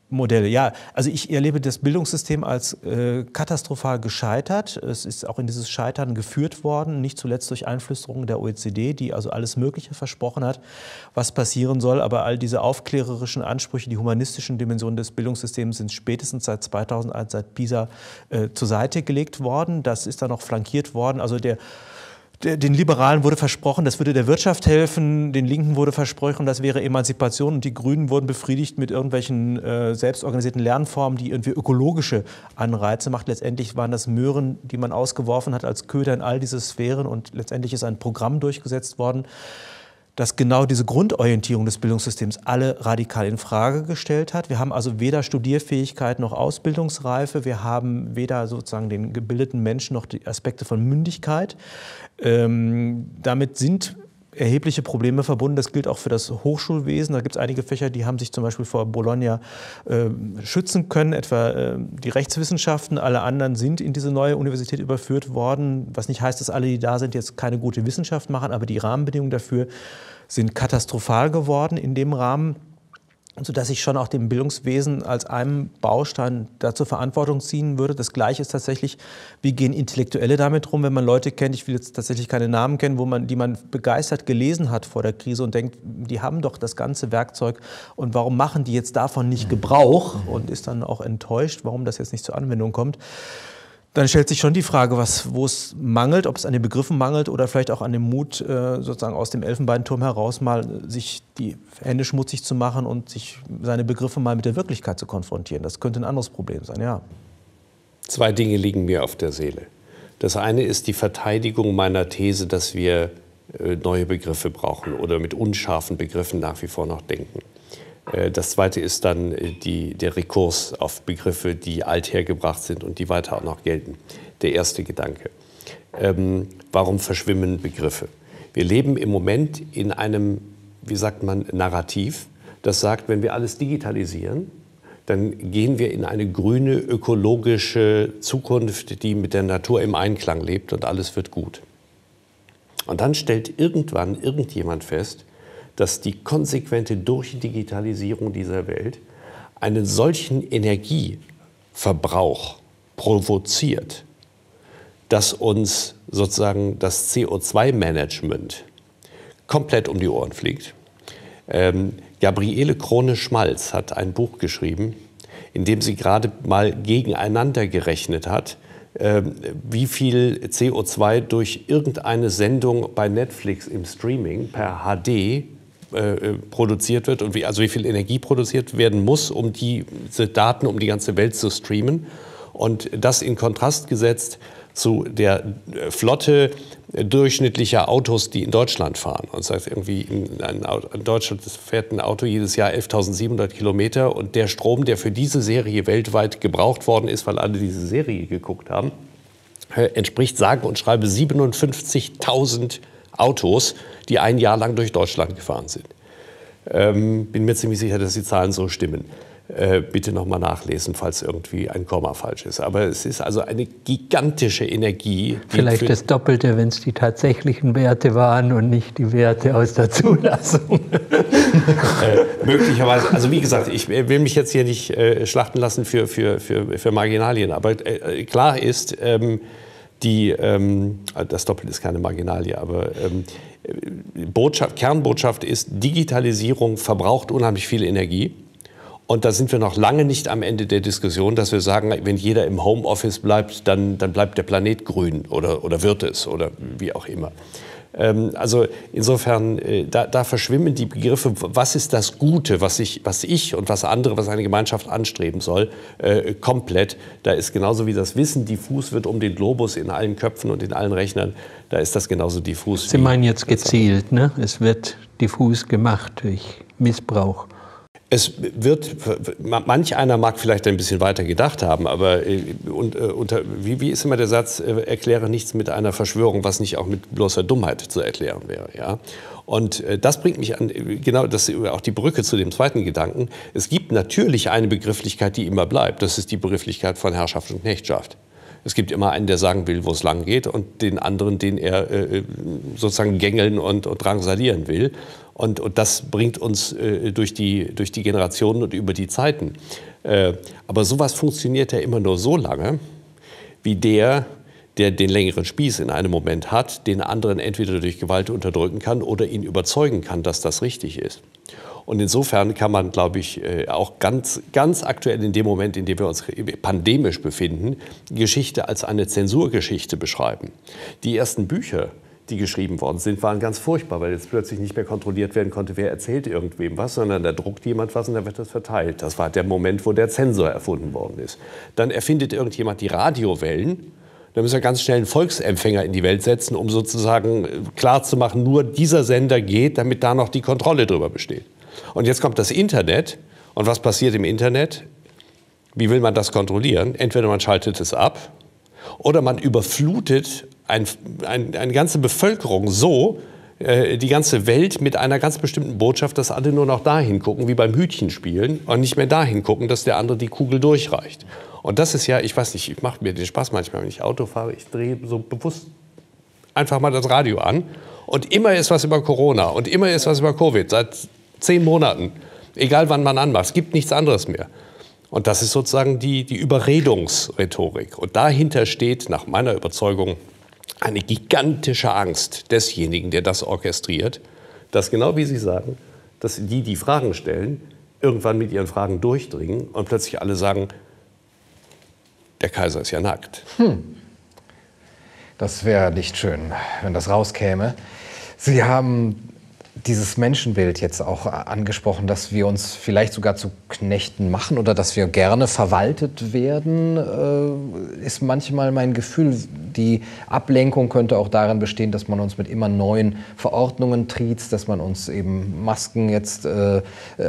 Modelle. Ja, also ich erlebe das Bildungssystem als äh, katastrophal gescheitert. Es ist auch in dieses Scheitern geführt worden, nicht zuletzt durch Einflüsterungen der OECD, die also alles Mögliche versprochen hat, was passieren soll. Aber all diese aufklärerischen Ansprüche, die humanistischen Dimensionen des Bildungssystems sind spätestens seit 2001, seit PISA, äh, zur Seite gelegt worden. Das ist dann noch flankiert worden. Also der den Liberalen wurde versprochen, das würde der Wirtschaft helfen, den Linken wurde versprochen, das wäre Emanzipation und die Grünen wurden befriedigt mit irgendwelchen äh, selbstorganisierten Lernformen, die irgendwie ökologische Anreize macht. Letztendlich waren das Möhren, die man ausgeworfen hat als Köder in all diese Sphären und letztendlich ist ein Programm durchgesetzt worden, das genau diese Grundorientierung des Bildungssystems alle radikal in Frage gestellt hat. Wir haben also weder Studierfähigkeit noch Ausbildungsreife. Wir haben weder sozusagen den gebildeten Menschen noch die Aspekte von Mündigkeit. Ähm, damit sind erhebliche Probleme verbunden. Das gilt auch für das Hochschulwesen. Da gibt es einige Fächer, die haben sich zum Beispiel vor Bologna äh, schützen können, etwa äh, die Rechtswissenschaften. Alle anderen sind in diese neue Universität überführt worden, was nicht heißt, dass alle, die da sind, jetzt keine gute Wissenschaft machen, aber die Rahmenbedingungen dafür sind katastrophal geworden in dem Rahmen sodass ich schon auch dem Bildungswesen als einem Baustein dazu Verantwortung ziehen würde. Das Gleiche ist tatsächlich, wie gehen Intellektuelle damit rum, wenn man Leute kennt, ich will jetzt tatsächlich keine Namen kennen, wo man, die man begeistert gelesen hat vor der Krise und denkt, die haben doch das ganze Werkzeug und warum machen die jetzt davon nicht Gebrauch und ist dann auch enttäuscht, warum das jetzt nicht zur Anwendung kommt dann stellt sich schon die Frage, was, wo es mangelt, ob es an den Begriffen mangelt oder vielleicht auch an dem Mut, äh, sozusagen aus dem Elfenbeinturm heraus mal sich die Hände schmutzig zu machen und sich seine Begriffe mal mit der Wirklichkeit zu konfrontieren. Das könnte ein anderes Problem sein, ja. Zwei Dinge liegen mir auf der Seele. Das eine ist die Verteidigung meiner These, dass wir äh, neue Begriffe brauchen oder mit unscharfen Begriffen nach wie vor noch denken. Äh, das zweite ist dann äh, die, der Rekurs auf Begriffe, die althergebracht sind und die weiter auch noch gelten. Der erste Gedanke. Ähm, warum verschwimmen Begriffe? Wir leben im Moment in einem, wie sagt man, Narrativ, das sagt, wenn wir alles digitalisieren, dann gehen wir in eine grüne, ökologische Zukunft, die mit der Natur im Einklang lebt und alles wird gut. Und dann stellt irgendwann irgendjemand fest, dass die konsequente Durchdigitalisierung dieser Welt einen solchen Energieverbrauch provoziert, dass uns sozusagen das CO2-Management komplett um die Ohren fliegt. Ähm, Gabriele Krone-Schmalz hat ein Buch geschrieben, in dem sie gerade mal gegeneinander gerechnet hat, äh, wie viel CO2 durch irgendeine Sendung bei Netflix im Streaming per HD äh, äh, produziert wird und wie, also wie viel Energie produziert werden muss, um diese Daten um die ganze Welt zu streamen. Und das in Kontrast gesetzt zu der äh, Flotte durchschnittlicher Autos, die in Deutschland fahren. Und heißt irgendwie in, in Deutschland fährt ein Auto jedes Jahr 11.700 Kilometer und der Strom, der für diese Serie weltweit gebraucht worden ist, weil alle diese Serie geguckt haben, äh, entspricht sage und schreibe 57.000 Autos, die ein Jahr lang durch Deutschland gefahren sind. Ähm, bin mir ziemlich sicher, dass die Zahlen so stimmen. Äh, bitte nochmal nachlesen, falls irgendwie ein Komma falsch ist. Aber es ist also eine gigantische Energie. Vielleicht das Doppelte, wenn es die tatsächlichen Werte waren und nicht die Werte aus der Zulassung. äh, möglicherweise, also wie gesagt, ich will mich jetzt hier nicht äh, schlachten lassen für, für, für, für Marginalien, aber äh, klar ist, ähm, die, ähm, das Doppelte ist keine Marginalie, aber ähm, Botschaft, Kernbotschaft ist, Digitalisierung verbraucht unheimlich viel Energie. Und da sind wir noch lange nicht am Ende der Diskussion, dass wir sagen, wenn jeder im Homeoffice bleibt, dann, dann bleibt der Planet grün oder, oder wird es oder wie auch immer. Ähm, also insofern, äh, da, da, verschwimmen die Begriffe, was ist das Gute, was ich, was ich und was andere, was eine Gemeinschaft anstreben soll, äh, komplett. Da ist genauso wie das Wissen diffus wird um den Globus in allen Köpfen und in allen Rechnern, da ist das genauso diffus. Sie meinen jetzt gezielt, ne? es wird diffus gemacht durch Missbrauch. Es wird, manch einer mag vielleicht ein bisschen weiter gedacht haben, aber äh, und, äh, unter, wie, wie ist immer der Satz, äh, erkläre nichts mit einer Verschwörung, was nicht auch mit bloßer Dummheit zu erklären wäre. Ja? Und das bringt mich an, genau, das ist auch die Brücke zu dem zweiten Gedanken. Es gibt natürlich eine Begrifflichkeit, die immer bleibt. Das ist die Begrifflichkeit von Herrschaft und Knechtschaft. Es gibt immer einen, der sagen will, wo es lang geht, und den anderen, den er äh, sozusagen gängeln und, und drangsalieren will. Und, und das bringt uns äh, durch, die, durch die Generationen und über die Zeiten. Äh, aber sowas funktioniert ja immer nur so lange, wie der, der den längeren Spieß in einem Moment hat, den anderen entweder durch Gewalt unterdrücken kann oder ihn überzeugen kann, dass das richtig ist. Und insofern kann man, glaube ich, äh, auch ganz, ganz aktuell in dem Moment, in dem wir uns pandemisch befinden, Geschichte als eine Zensurgeschichte beschreiben. Die ersten Bücher, die geschrieben worden sind, waren ganz furchtbar, weil jetzt plötzlich nicht mehr kontrolliert werden konnte, wer erzählt irgendwem was, sondern da druckt jemand was und dann wird das verteilt. Das war der Moment, wo der Zensor erfunden worden ist. Dann erfindet irgendjemand die Radiowellen. Da müssen wir ganz schnell einen Volksempfänger in die Welt setzen, um sozusagen äh, klarzumachen, nur dieser Sender geht, damit da noch die Kontrolle drüber besteht. Und jetzt kommt das Internet. Und was passiert im Internet? Wie will man das kontrollieren? Entweder man schaltet es ab oder man überflutet ein, ein, eine ganze Bevölkerung so, äh, die ganze Welt mit einer ganz bestimmten Botschaft, dass alle nur noch dahin gucken, wie beim Hütchenspielen und nicht mehr dahin gucken, dass der andere die Kugel durchreicht. Und das ist ja, ich weiß nicht, ich mache mir den Spaß manchmal, wenn ich Auto fahre, ich drehe so bewusst einfach mal das Radio an und immer ist was über Corona und immer ist was über Covid, seit zehn Monaten, egal wann man anmacht, es gibt nichts anderes mehr. Und das ist sozusagen die, die Überredungsrhetorik. Und dahinter steht nach meiner Überzeugung eine gigantische Angst desjenigen, der das orchestriert, dass genau wie Sie sagen, dass die, die Fragen stellen, irgendwann mit ihren Fragen durchdringen und plötzlich alle sagen, der Kaiser ist ja nackt. Hm. Das wäre nicht schön, wenn das rauskäme. Sie haben dieses Menschenbild jetzt auch angesprochen, dass wir uns vielleicht sogar zu Knechten machen oder dass wir gerne verwaltet werden, äh, ist manchmal mein Gefühl, die Ablenkung könnte auch darin bestehen, dass man uns mit immer neuen Verordnungen triezt, dass man uns eben Masken jetzt äh,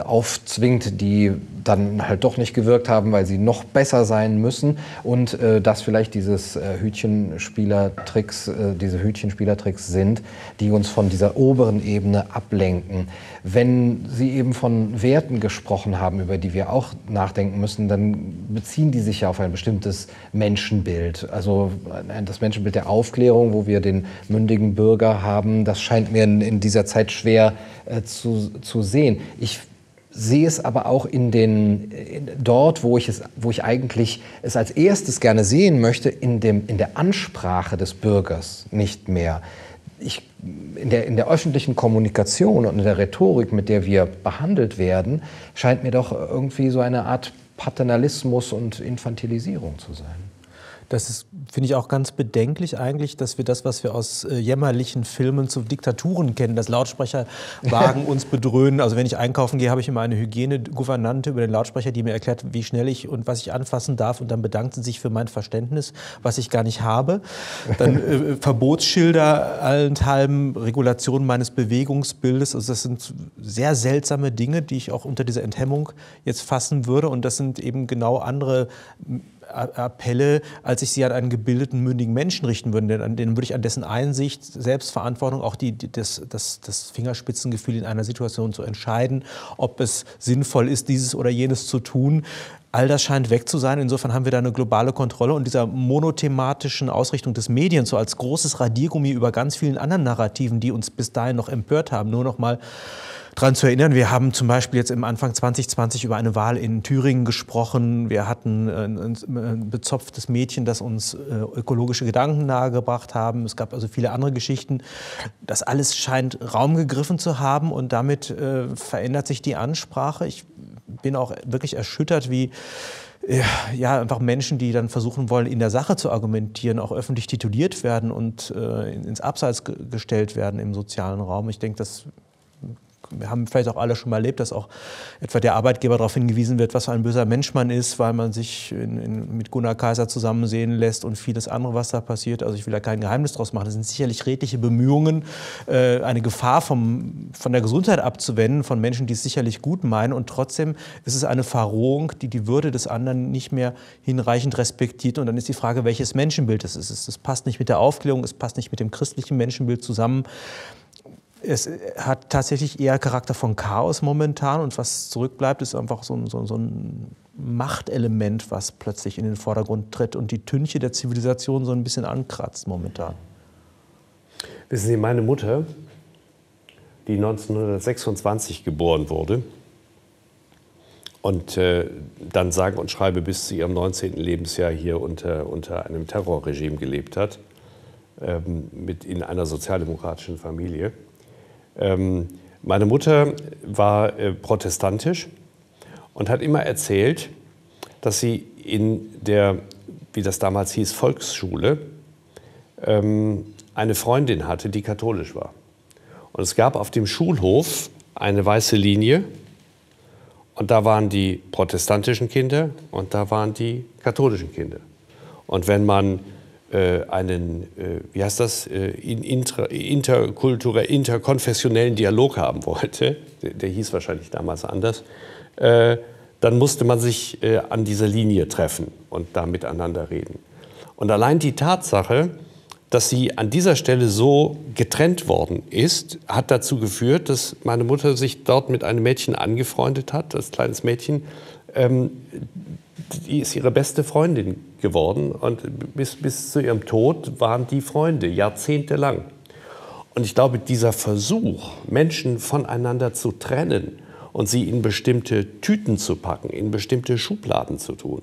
aufzwingt, die dann halt doch nicht gewirkt haben, weil sie noch besser sein müssen. Und äh, dass vielleicht dieses äh, Hütchenspielertricks, äh, diese Hütchenspielertricks sind, die uns von dieser oberen Ebene ablenken. Wenn Sie eben von Werten gesprochen haben, über die wir auch nachdenken müssen, dann beziehen die sich ja auf ein bestimmtes Menschenbild. Also das Menschenbild der Aufklärung, wo wir den mündigen Bürger haben, das scheint mir in, dieser Zeit schwer äh, zu, zu sehen. Ich sehe es aber auch in den, in, dort, wo ich, es, wo ich eigentlich es als erstes gerne sehen möchte, in, dem, in der Ansprache des Bürgers nicht mehr ich, in, der, in der öffentlichen Kommunikation und in der Rhetorik, mit der wir behandelt werden, scheint mir doch irgendwie so eine Art Paternalismus und Infantilisierung zu sein. Das ist, finde ich, auch ganz bedenklich eigentlich, dass wir das, was wir aus äh, jämmerlichen Filmen zu Diktaturen kennen, dass Lautsprecherwagen uns bedröhnen. Also wenn ich einkaufen gehe, habe ich immer eine Hygienegouvernante über den Lautsprecher, die mir erklärt, wie schnell ich und was ich anfassen darf. Und dann bedankt sie sich für mein Verständnis, was ich gar nicht habe. Dann äh, Verbotsschilder allenthalben, Regulation meines Bewegungsbildes. Also das sind sehr seltsame Dinge, die ich auch unter dieser Enthemmung jetzt fassen würde. Und das sind eben genau andere Appelle, als ich sie an einen gebildeten, mündigen Menschen richten würde. Denn an den würde ich an dessen Einsicht, Selbstverantwortung, auch die, das, das, das Fingerspitzengefühl in einer Situation zu entscheiden, ob es sinnvoll ist, dieses oder jenes zu tun, All das scheint weg zu sein. Insofern haben wir da eine globale Kontrolle und dieser monothematischen Ausrichtung des Medien so als großes Radiergummi über ganz vielen anderen Narrativen, die uns bis dahin noch empört haben, nur noch mal daran zu erinnern. Wir haben zum Beispiel jetzt im Anfang 2020 über eine Wahl in Thüringen gesprochen. Wir hatten ein, bezopftes Mädchen, das uns äh, ökologische Gedanken nahegebracht haben. Es gab also viele andere Geschichten. Das alles scheint Raum gegriffen zu haben und damit äh, verändert sich die Ansprache. Ich bin auch wirklich erschüttert, wie ja, einfach Menschen, die dann versuchen wollen, in der Sache zu argumentieren, auch öffentlich tituliert werden und äh, ins Abseits gestellt werden im sozialen Raum. Ich denke, das wir haben vielleicht auch alle schon mal erlebt, dass auch etwa der Arbeitgeber darauf hingewiesen wird, was für ein böser Mensch man ist, weil man sich in, in, mit Gunnar Kaiser zusammensehen lässt und vieles andere, was da passiert. Also ich will da kein Geheimnis draus machen. Das sind sicherlich redliche Bemühungen, äh, eine Gefahr vom, von der Gesundheit abzuwenden, von Menschen, die es sicherlich gut meinen. Und trotzdem ist es eine Verrohung, die die Würde des anderen nicht mehr hinreichend respektiert. Und dann ist die Frage, welches Menschenbild es ist. Es passt nicht mit der Aufklärung, es passt nicht mit dem christlichen Menschenbild zusammen es hat tatsächlich eher Charakter von Chaos momentan und was zurückbleibt, ist einfach so ein, so, so ein, Machtelement, was plötzlich in den Vordergrund tritt und die Tünche der Zivilisation so ein bisschen ankratzt momentan. Wissen Sie, meine Mutter, die 1926 geboren wurde und äh, dann sage und schreibe bis zu ihrem 19. Lebensjahr hier unter, unter einem Terrorregime gelebt hat, ähm, mit in einer sozialdemokratischen Familie, meine Mutter war äh, protestantisch und hat immer erzählt, dass sie in der, wie das damals hieß, Volksschule ähm, eine Freundin hatte, die katholisch war. Und es gab auf dem Schulhof eine weiße Linie und da waren die protestantischen Kinder und da waren die katholischen Kinder. Und wenn man einen, äh, wie heißt das, äh, inter, interkulturell, interkonfessionellen Dialog haben wollte, der, der, hieß wahrscheinlich damals anders, dann musste man sich an dieser Linie treffen und da miteinander reden. Und allein die Tatsache, dass sie an dieser Stelle so getrennt worden ist, hat dazu geführt, dass meine Mutter sich dort mit einem Mädchen angefreundet hat, das kleines Mädchen, ähm, die ist ihre beste Freundin geworden und bis, bis zu ihrem Tod waren die Freunde, jahrzehntelang. Und ich glaube, dieser Versuch, Menschen voneinander zu trennen und sie in bestimmte Tüten zu packen, in bestimmte Schubladen zu tun,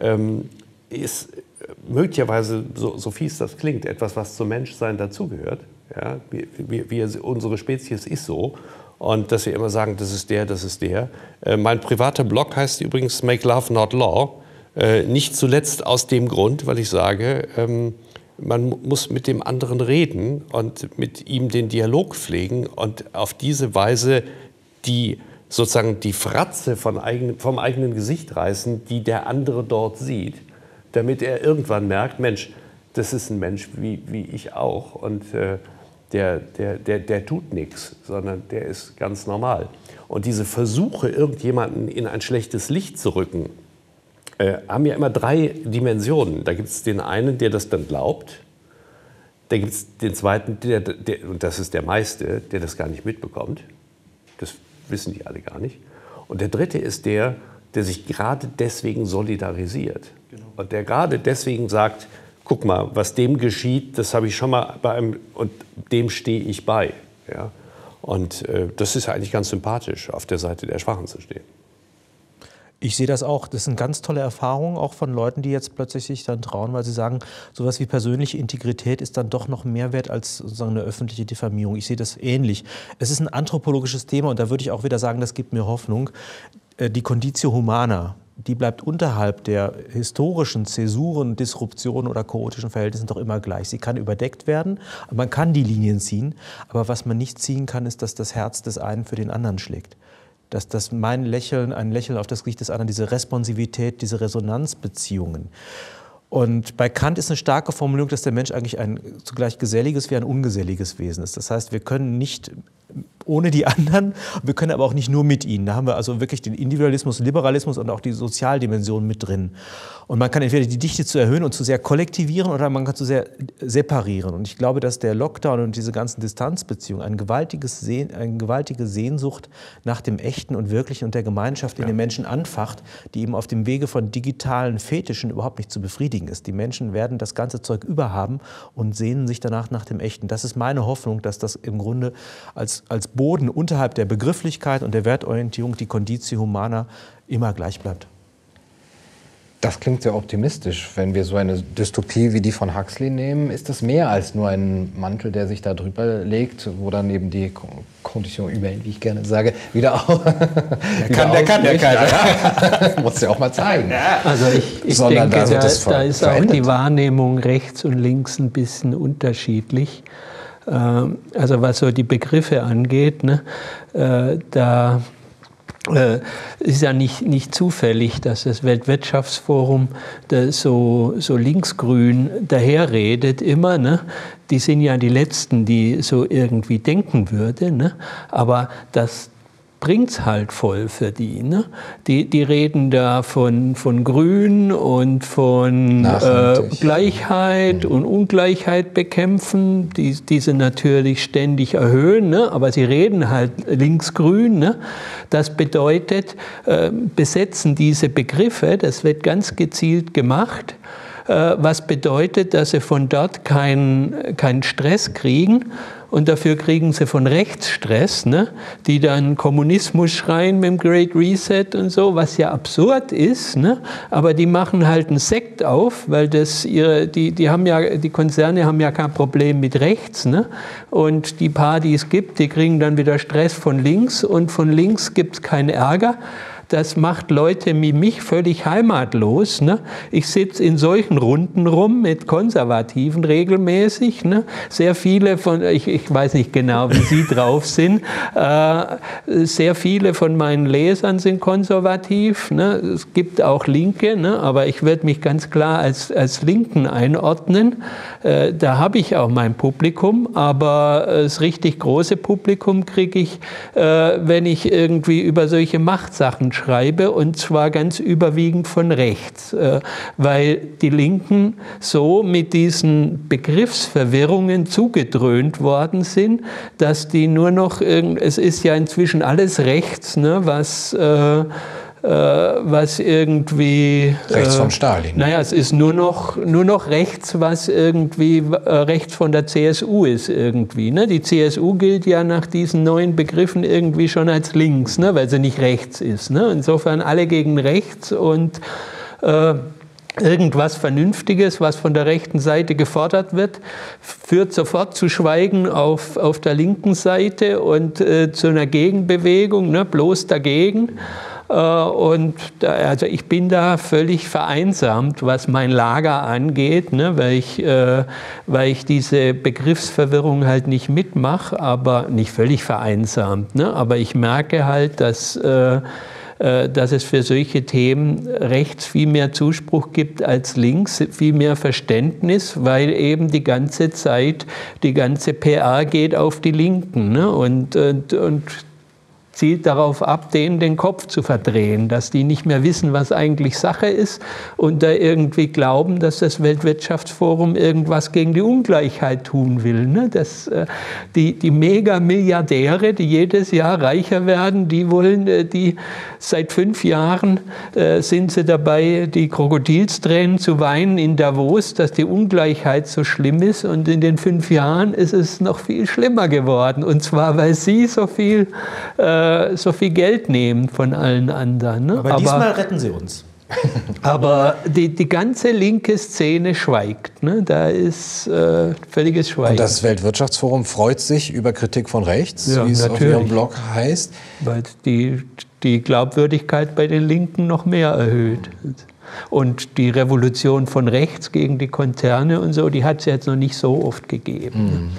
ähm, ist möglicherweise, so, so fies das klingt, etwas, was zum Menschsein dazugehört. Ja, wir, wir, unsere Spezies ist so und dass wir immer sagen, das ist der, das ist der. Äh, mein privater Blog heißt übrigens Make Love Not Law. Äh, nicht zuletzt aus dem Grund, weil ich sage, ähm, man muss mit dem anderen reden und mit ihm den Dialog pflegen und auf diese Weise die sozusagen die Fratze von eigen, vom eigenen Gesicht reißen, die der andere dort sieht, damit er irgendwann merkt, Mensch, das ist ein Mensch wie, wie ich auch. Und äh, der, der, der, der tut nichts, sondern der ist ganz normal. Und diese Versuche, irgendjemanden in ein schlechtes Licht zu rücken, äh, haben ja immer drei Dimensionen. Da gibt es den einen, der das dann glaubt. Da gibt es den zweiten, der, der, und das ist der meiste, der das gar nicht mitbekommt. Das wissen die alle gar nicht. Und der dritte ist der, der sich gerade deswegen solidarisiert. Genau. Und der gerade deswegen sagt, guck mal, was dem geschieht, das habe ich schon mal bei einem, und dem stehe ich bei. Ja? Und äh, das ist eigentlich ganz sympathisch, auf der Seite der Schwachen zu stehen. Ich sehe das auch. Das sind ganz tolle Erfahrungen, auch von Leuten, die jetzt plötzlich sich dann trauen, weil sie sagen, sowas wie persönliche Integrität ist dann doch noch mehr wert als sozusagen eine öffentliche Diffamierung. Ich sehe das ähnlich. Es ist ein anthropologisches Thema und da würde ich auch wieder sagen, das gibt mir Hoffnung. Äh, die Conditio Humana, die bleibt unterhalb der historischen Zäsuren, Disruptionen oder chaotischen Verhältnissen doch immer gleich. Sie kann überdeckt werden, man kann die Linien ziehen, aber was man nicht ziehen kann, ist, dass das Herz des einen für den anderen schlägt. Dass, dass mein Lächeln, ein Lächeln auf das Gesicht des anderen, diese Responsivität, diese Resonanzbeziehungen. Und bei Kant ist eine starke Formulierung, dass der Mensch eigentlich ein zugleich geselliges wie ein ungeselliges Wesen ist. Das heißt, wir können nicht ohne die anderen. Wir können aber auch nicht nur mit ihnen. Da haben wir also wirklich den Individualismus, Liberalismus und auch die Sozialdimension mit drin. Und man kann entweder die Dichte zu erhöhen und zu sehr kollektivieren oder man kann zu sehr separieren. Und ich glaube, dass der Lockdown und diese ganzen Distanzbeziehungen ein gewaltiges Sehn, eine gewaltige Sehnsucht nach dem Echten und Wirklichen und der Gemeinschaft in ja. den Menschen anfacht, die eben auf dem Wege von digitalen Fetischen überhaupt nicht zu befriedigen ist. Die Menschen werden das ganze Zeug überhaben und sehnen sich danach nach dem Echten. Das ist meine Hoffnung, dass das im Grunde als, als Boden unterhalb der Begrifflichkeit und der Wertorientierung, die Conditio Humana, immer gleich bleibt. Das klingt sehr optimistisch. Wenn wir so eine Dystopie wie die von Huxley nehmen, ist das mehr als nur ein Mantel, der sich da drüber legt, wo dann eben die Condition humaine, wie ich gerne sage, wieder auch. Der kann, der kann, der kann. Ja. Muss ja auch mal zeigen. Also ich, ich Sondern denke, da, da, da ist auch die Wahrnehmung rechts und links ein bisschen unterschiedlich. Ähm, also was so die Begriffe angeht, ne, äh, da äh, ist ja nicht, nicht zufällig, dass das Weltwirtschaftsforum das so, so linksgrün daherredet immer. Ne? Die sind ja die Letzten, die so irgendwie denken würden. Ne? Aber das, bringt es halt voll für die. Ne? die. Die reden da von, von Grün und von äh, Gleichheit mhm. und Ungleichheit bekämpfen, die, diese natürlich ständig erhöhen, ne? aber sie reden halt linksgrün. Ne? Das bedeutet, äh, besetzen diese Begriffe, das wird ganz gezielt gemacht, äh, was bedeutet, dass sie von dort keinen kein Stress kriegen und dafür kriegen sie von rechts Stress, ne? die dann Kommunismus schreien mit dem Great Reset und so, was ja absurd ist, ne? aber die machen halt einen Sekt auf, weil das ihre, die, die, haben ja, die Konzerne haben ja kein Problem mit rechts ne? und die paar, die es gibt, die kriegen dann wieder Stress von links und von links gibt es keinen Ärger das macht Leute wie mich völlig heimatlos. Ne? Ich sitze in solchen Runden rum mit Konservativen regelmäßig. Ne? Sehr viele von, ich, ich, weiß nicht genau, wie Sie drauf sind, äh, sehr viele von meinen Lesern sind konservativ. Ne? Es gibt auch Linke, ne? aber ich würde mich ganz klar als, als Linken einordnen. Äh, da habe ich auch mein Publikum, aber das richtig große Publikum kriege ich, äh, wenn ich irgendwie über solche Machtsachen schreibe und zwar ganz überwiegend von rechts, äh, weil die Linken so mit diesen Begriffsverwirrungen zugedröhnt worden sind, dass die nur noch, es ist ja inzwischen alles rechts, ne, was äh, was irgendwie. Rechts von Stalin. Naja, es ist nur noch, nur noch rechts, was irgendwie äh, rechts von der CSU ist irgendwie. Ne? Die CSU gilt ja nach diesen neuen Begriffen irgendwie schon als links, ne? weil sie nicht rechts ist. Ne? Insofern alle gegen rechts und äh, irgendwas Vernünftiges, was von der rechten Seite gefordert wird, führt sofort zu Schweigen auf, auf der linken Seite und äh, zu einer Gegenbewegung, ne, bloß dagegen. Äh, und da, also ich bin da völlig vereinsamt, was mein Lager angeht, ne, weil, ich, äh, weil ich diese Begriffsverwirrung halt nicht mitmache, aber nicht völlig vereinsamt. Ne, aber ich merke halt, dass, äh, äh, dass es für solche Themen rechts viel mehr Zuspruch gibt als links, viel mehr Verständnis, weil eben die ganze Zeit die ganze PR geht auf die Linken. Ne? Und, und, und zielt darauf ab, denen den Kopf zu verdrehen, dass die nicht mehr wissen, was eigentlich Sache ist und da irgendwie glauben, dass das Weltwirtschaftsforum irgendwas gegen die Ungleichheit tun will. Ne? Das, äh, die, die Mega-Milliardäre, die jedes Jahr reicher werden, die wollen, äh, die seit fünf Jahren äh, sind sie dabei, die Krokodilstränen zu weinen in Davos, dass die Ungleichheit so schlimm ist und in den fünf Jahren ist es noch viel schlimmer geworden und zwar, weil sie so viel äh, äh, so viel Geld nehmen von allen anderen. Ne? Aber, aber diesmal retten sie uns. aber die, die ganze linke Szene schweigt. Ne? Da ist äh, völliges Schweigen. Und das Weltwirtschaftsforum freut sich über Kritik von rechts, ja, wie es natürlich. auf ihrem Blog heißt. Weil die, die Glaubwürdigkeit bei den Linken noch mehr erhöht. Und die Revolution von rechts gegen die Konzerne und so, die hat es jetzt noch nicht so oft gegeben. Mhm.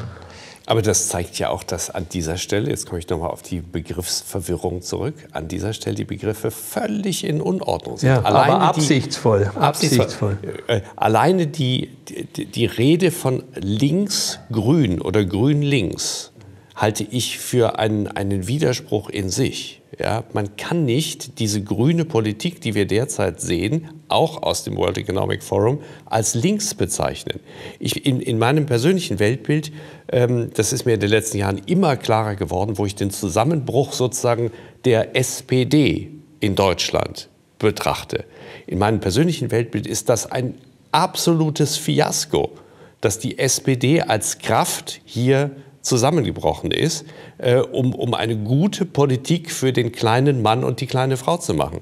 Aber das zeigt ja auch, dass an dieser Stelle, jetzt komme ich nochmal auf die Begriffsverwirrung zurück, an dieser Stelle die Begriffe völlig in Unordnung sind. Ja, alleine aber absichtsvoll. Die, absichtsvoll. Äh, alleine die, die, die Rede von links-grün oder grün-links halte ich für einen, einen Widerspruch in sich. Ja, man kann nicht diese grüne Politik, die wir derzeit sehen, auch aus dem World Economic Forum, als links bezeichnen. Ich, in, in meinem persönlichen Weltbild, ähm, das ist mir in den letzten Jahren immer klarer geworden, wo ich den Zusammenbruch sozusagen der SPD in Deutschland betrachte. In meinem persönlichen Weltbild ist das ein absolutes Fiasko, dass die SPD als Kraft hier zusammengebrochen ist, äh, um, um eine gute Politik für den kleinen Mann und die kleine Frau zu machen.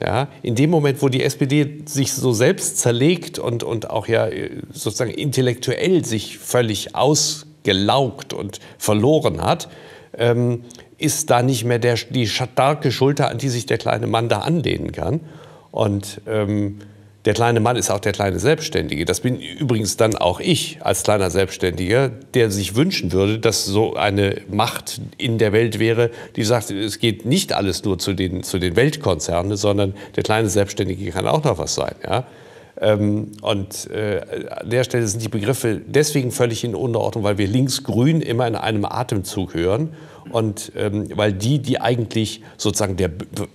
Ja, in dem Moment, wo die SPD sich so selbst zerlegt und, und auch ja sozusagen intellektuell sich völlig ausgelaugt und verloren hat, ähm, ist da nicht mehr der, die starke Schulter, an die sich der kleine Mann da anlehnen kann. Und ähm, der kleine Mann ist auch der kleine Selbstständige. Das bin übrigens dann auch ich als kleiner Selbstständiger, der sich wünschen würde, dass so eine Macht in der Welt wäre, die sagt, es geht nicht alles nur zu den, zu den Weltkonzernen, sondern der kleine Selbstständige kann auch noch was sein. Ja? Ähm, und äh, an der Stelle sind die Begriffe deswegen völlig in Unterordnung, weil wir links-grün immer in einem Atemzug hören und ähm, weil die, die eigentlich sozusagen der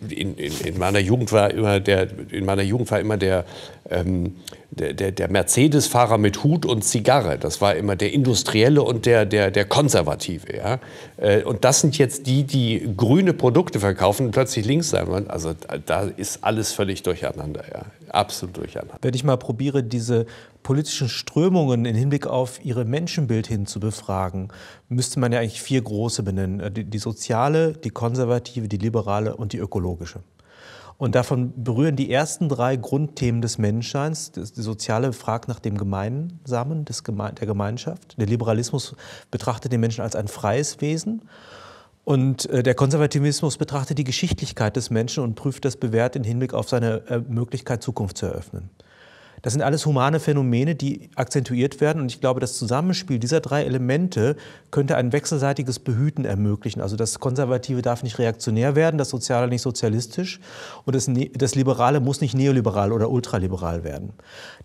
in, in, in, meiner Jugend war immer der in meiner Jugend war immer der ähm, der, der, Mercedes-Fahrer mit Hut und Zigarre. Das war immer der Industrielle und der, der, der Konservative. Ja? Äh, und das sind jetzt die, die grüne Produkte verkaufen und plötzlich links sein wollen. Also da ist alles völlig durcheinander. Ja? Absolut durcheinander. Wenn ich mal probiere, diese politischen Strömungen im Hinblick auf ihre Menschenbild hin zu befragen, müsste man ja eigentlich vier große benennen. Äh, die, die soziale, die konservative, die liberale und die ökologische. Und davon berühren die ersten drei Grundthemen des Menschseins. Die soziale fragt nach dem Gemeinsamen des Geme der Gemeinschaft. Der Liberalismus betrachtet den Menschen als ein freies Wesen. Und äh, der Konservativismus betrachtet die Geschichtlichkeit des Menschen und prüft das bewährt im Hinblick auf seine äh, Möglichkeit, Zukunft zu eröffnen. Das sind alles humane Phänomene, die akzentuiert werden. Und ich glaube, das Zusammenspiel dieser drei Elemente könnte ein wechselseitiges Behüten ermöglichen. Also das Konservative darf nicht reaktionär werden, das Soziale nicht sozialistisch und das, ne das Liberale muss nicht neoliberal oder ultraliberal werden.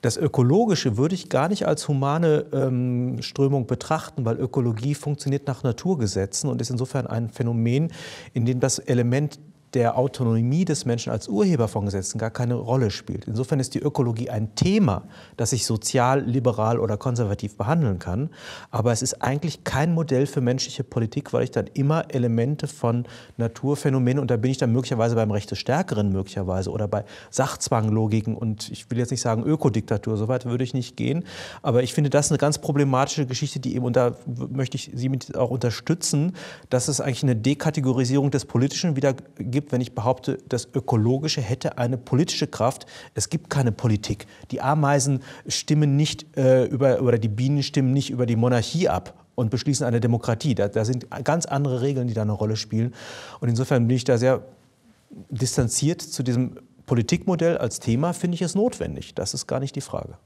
Das Ökologische würde ich gar nicht als humane ähm, Strömung betrachten, weil Ökologie funktioniert nach Naturgesetzen und ist insofern ein Phänomen, in dem das Element der Autonomie des Menschen als Urheber von Gesetzen gar keine Rolle spielt. Insofern ist die Ökologie ein Thema, das sich sozial, liberal oder konservativ behandeln kann. Aber es ist eigentlich kein Modell für menschliche Politik, weil ich dann immer Elemente von Naturphänomenen, und da bin ich dann möglicherweise beim Recht des Stärkeren möglicherweise oder bei Sachzwanglogiken und ich will jetzt nicht sagen Ökodiktatur, so weit würde ich nicht gehen. Aber ich finde das eine ganz problematische Geschichte, die eben, und da möchte ich Sie auch unterstützen, dass es eigentlich eine Dekategorisierung des Politischen wieder gibt gibt, wenn ich behaupte, das Ökologische hätte eine politische Kraft. Es gibt keine Politik. Die Ameisen stimmen nicht äh, über, oder die Bienen stimmen nicht über die Monarchie ab und beschließen eine Demokratie. Da, da sind ganz andere Regeln, die da eine Rolle spielen. Und insofern bin ich da sehr distanziert zu diesem Politikmodell als Thema, finde ich es notwendig. Das ist gar nicht die Frage.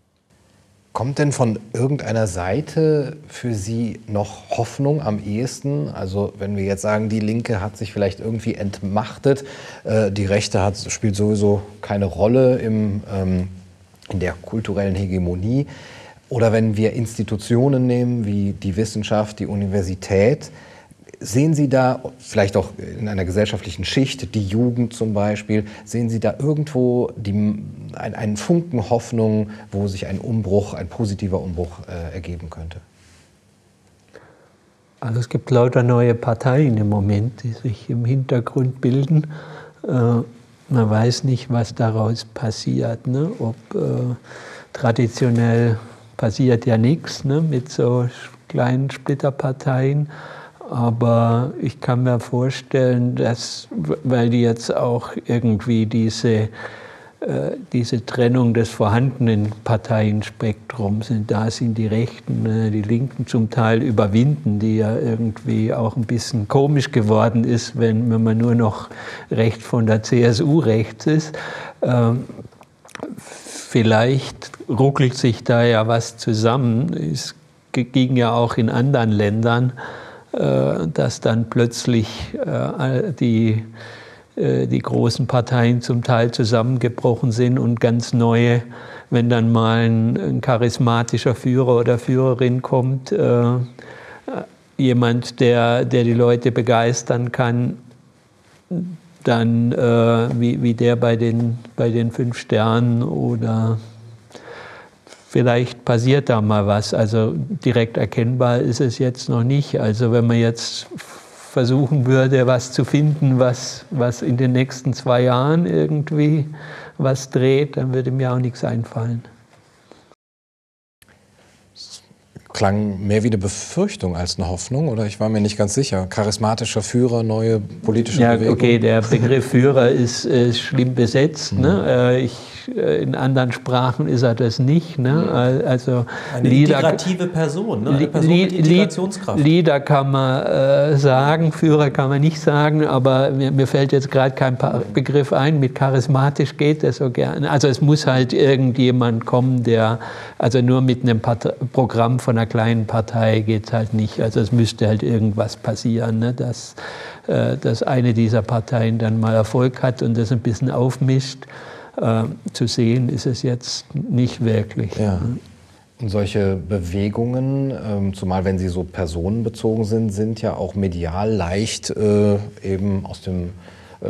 Kommt denn von irgendeiner Seite für Sie noch Hoffnung am ehesten? Also wenn wir jetzt sagen, die Linke hat sich vielleicht irgendwie entmachtet, äh, die Rechte hat, spielt sowieso keine Rolle im, ähm, in der kulturellen Hegemonie. Oder wenn wir Institutionen nehmen wie die Wissenschaft, die Universität, Sehen Sie da, vielleicht auch in einer gesellschaftlichen Schicht, die Jugend zum Beispiel, sehen Sie da irgendwo die, ein, einen Funken Hoffnung, wo sich ein Umbruch, ein positiver Umbruch äh, ergeben könnte? Also es gibt lauter neue Parteien im Moment, die sich im Hintergrund bilden. Äh, man weiß nicht, was daraus passiert. Ne? Ob äh, traditionell passiert ja nichts ne? mit so kleinen Splitterparteien. Aber ich kann mir vorstellen, dass, weil die jetzt auch irgendwie diese, äh, diese Trennung des vorhandenen Parteienspektrums sind, da sind die Rechten, äh, die Linken zum Teil überwinden, die ja irgendwie auch ein bisschen komisch geworden ist, wenn, wenn man nur noch recht von der CSU rechts ist. Ähm, vielleicht ruckelt sich da ja was zusammen. Es ging ja auch in anderen Ländern. Äh, dass dann plötzlich äh, die, äh, die großen Parteien zum Teil zusammengebrochen sind und ganz neue, wenn dann mal ein, charismatischer Führer oder Führerin kommt, jemand, der, der die Leute begeistern kann, dann wie, wie der bei den, bei den fünf Sternen oder vielleicht passiert da mal was. Also direkt erkennbar ist es jetzt noch nicht. Also wenn man jetzt versuchen würde, was zu finden, was, was in den nächsten zwei Jahren irgendwie was dreht, dann würde mir auch nichts einfallen. Klang mehr wie eine Befürchtung als eine Hoffnung, oder ich war mir nicht ganz sicher. Charismatischer Führer, neue politische ja, Bewegung. Okay, der Begriff Führer ist, ist schlimm besetzt. Mhm. Ne? Ich äh, in anderen Sprachen ist er das nicht. Ne? Also Eine Lieder, integrative Person, ne? Eine Person mit Integrationskraft. Lieder kann man äh, sagen, Führer kann man nicht sagen, aber mir, mir fällt jetzt gerade kein Begriff ein. Mit charismatisch geht das so gerne. Also es muss halt irgendjemand kommen, der, also nur mit einem Programm von einer kleinen Partei geht es halt nicht. Also es müsste halt irgendwas passieren, ne? dass, äh, dass eine dieser Parteien dann mal Erfolg hat und das ein bisschen aufmischt. Äh, zu sehen ist es jetzt nicht wirklich. Ja. Und solche Bewegungen, ähm, zumal wenn sie so personenbezogen sind, sind ja auch medial leicht äh, eben aus dem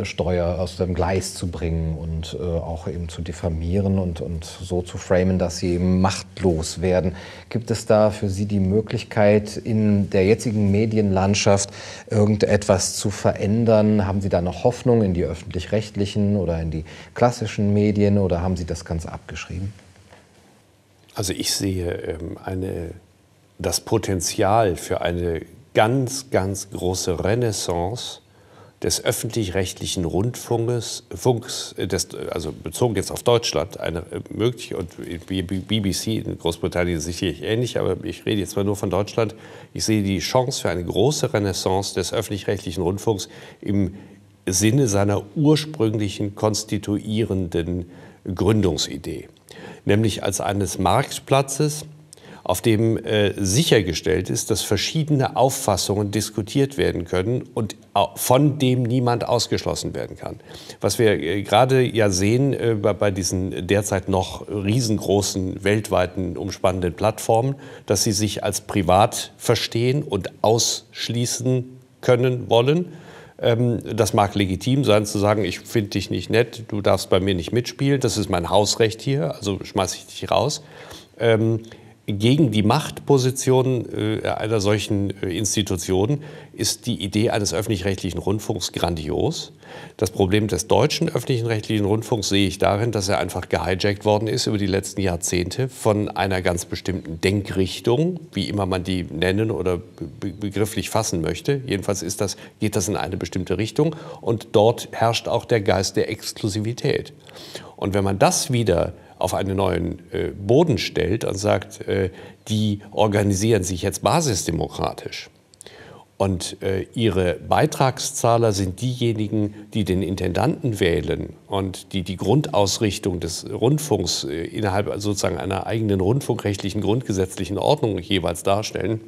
Steuer aus dem Gleis zu bringen und äh, auch eben zu diffamieren und, und so zu framen, dass sie eben machtlos werden. Gibt es da für Sie die Möglichkeit, in der jetzigen Medienlandschaft irgendetwas zu verändern? Haben Sie da noch Hoffnung in die öffentlich-rechtlichen oder in die klassischen Medien oder haben Sie das ganz abgeschrieben? Also ich sehe ähm, eine, das Potenzial für eine ganz, ganz große Renaissance des öffentlich-rechtlichen Rundfunks, Funks, des, also bezogen jetzt auf Deutschland, eine äh, mögliche, und BBC in Großbritannien sicherlich ähnlich, aber ich rede jetzt mal nur von Deutschland, ich sehe die Chance für eine große Renaissance des öffentlich-rechtlichen Rundfunks im Sinne seiner ursprünglichen konstituierenden Gründungsidee, nämlich als eines Marktplatzes, auf dem äh, sichergestellt ist, dass verschiedene Auffassungen diskutiert werden können und von dem niemand ausgeschlossen werden kann. Was wir äh, gerade ja sehen äh, bei diesen derzeit noch riesengroßen, weltweiten, umspannenden Plattformen, dass sie sich als privat verstehen und ausschließen können wollen. Ähm, das mag legitim sein, zu sagen, ich finde dich nicht nett, du darfst bei mir nicht mitspielen, das ist mein Hausrecht hier, also schmeiße ich dich raus. Gegen die Machtposition äh, einer solchen äh, Institution ist die Idee eines öffentlich-rechtlichen Rundfunks grandios. Das Problem des deutschen öffentlichen rechtlichen Rundfunks sehe ich darin, dass er einfach gehijackt worden ist über die letzten Jahrzehnte von einer ganz bestimmten Denkrichtung, wie immer man die nennen oder begrifflich fassen möchte. Jedenfalls ist das, geht das in eine bestimmte Richtung und dort herrscht auch der Geist der Exklusivität. Und wenn man das wieder auf einen neuen äh, Boden stellt und sagt, äh, die organisieren sich jetzt basisdemokratisch Und äh, ihre Beitragszahler sind diejenigen, die den Intendanten wählen und die die Grundausrichtung des Rundfunks äh, innerhalb sozusagen einer eigenen rundfunkrechtlichen grundgesetzlichen Ordnung jeweils darstellen.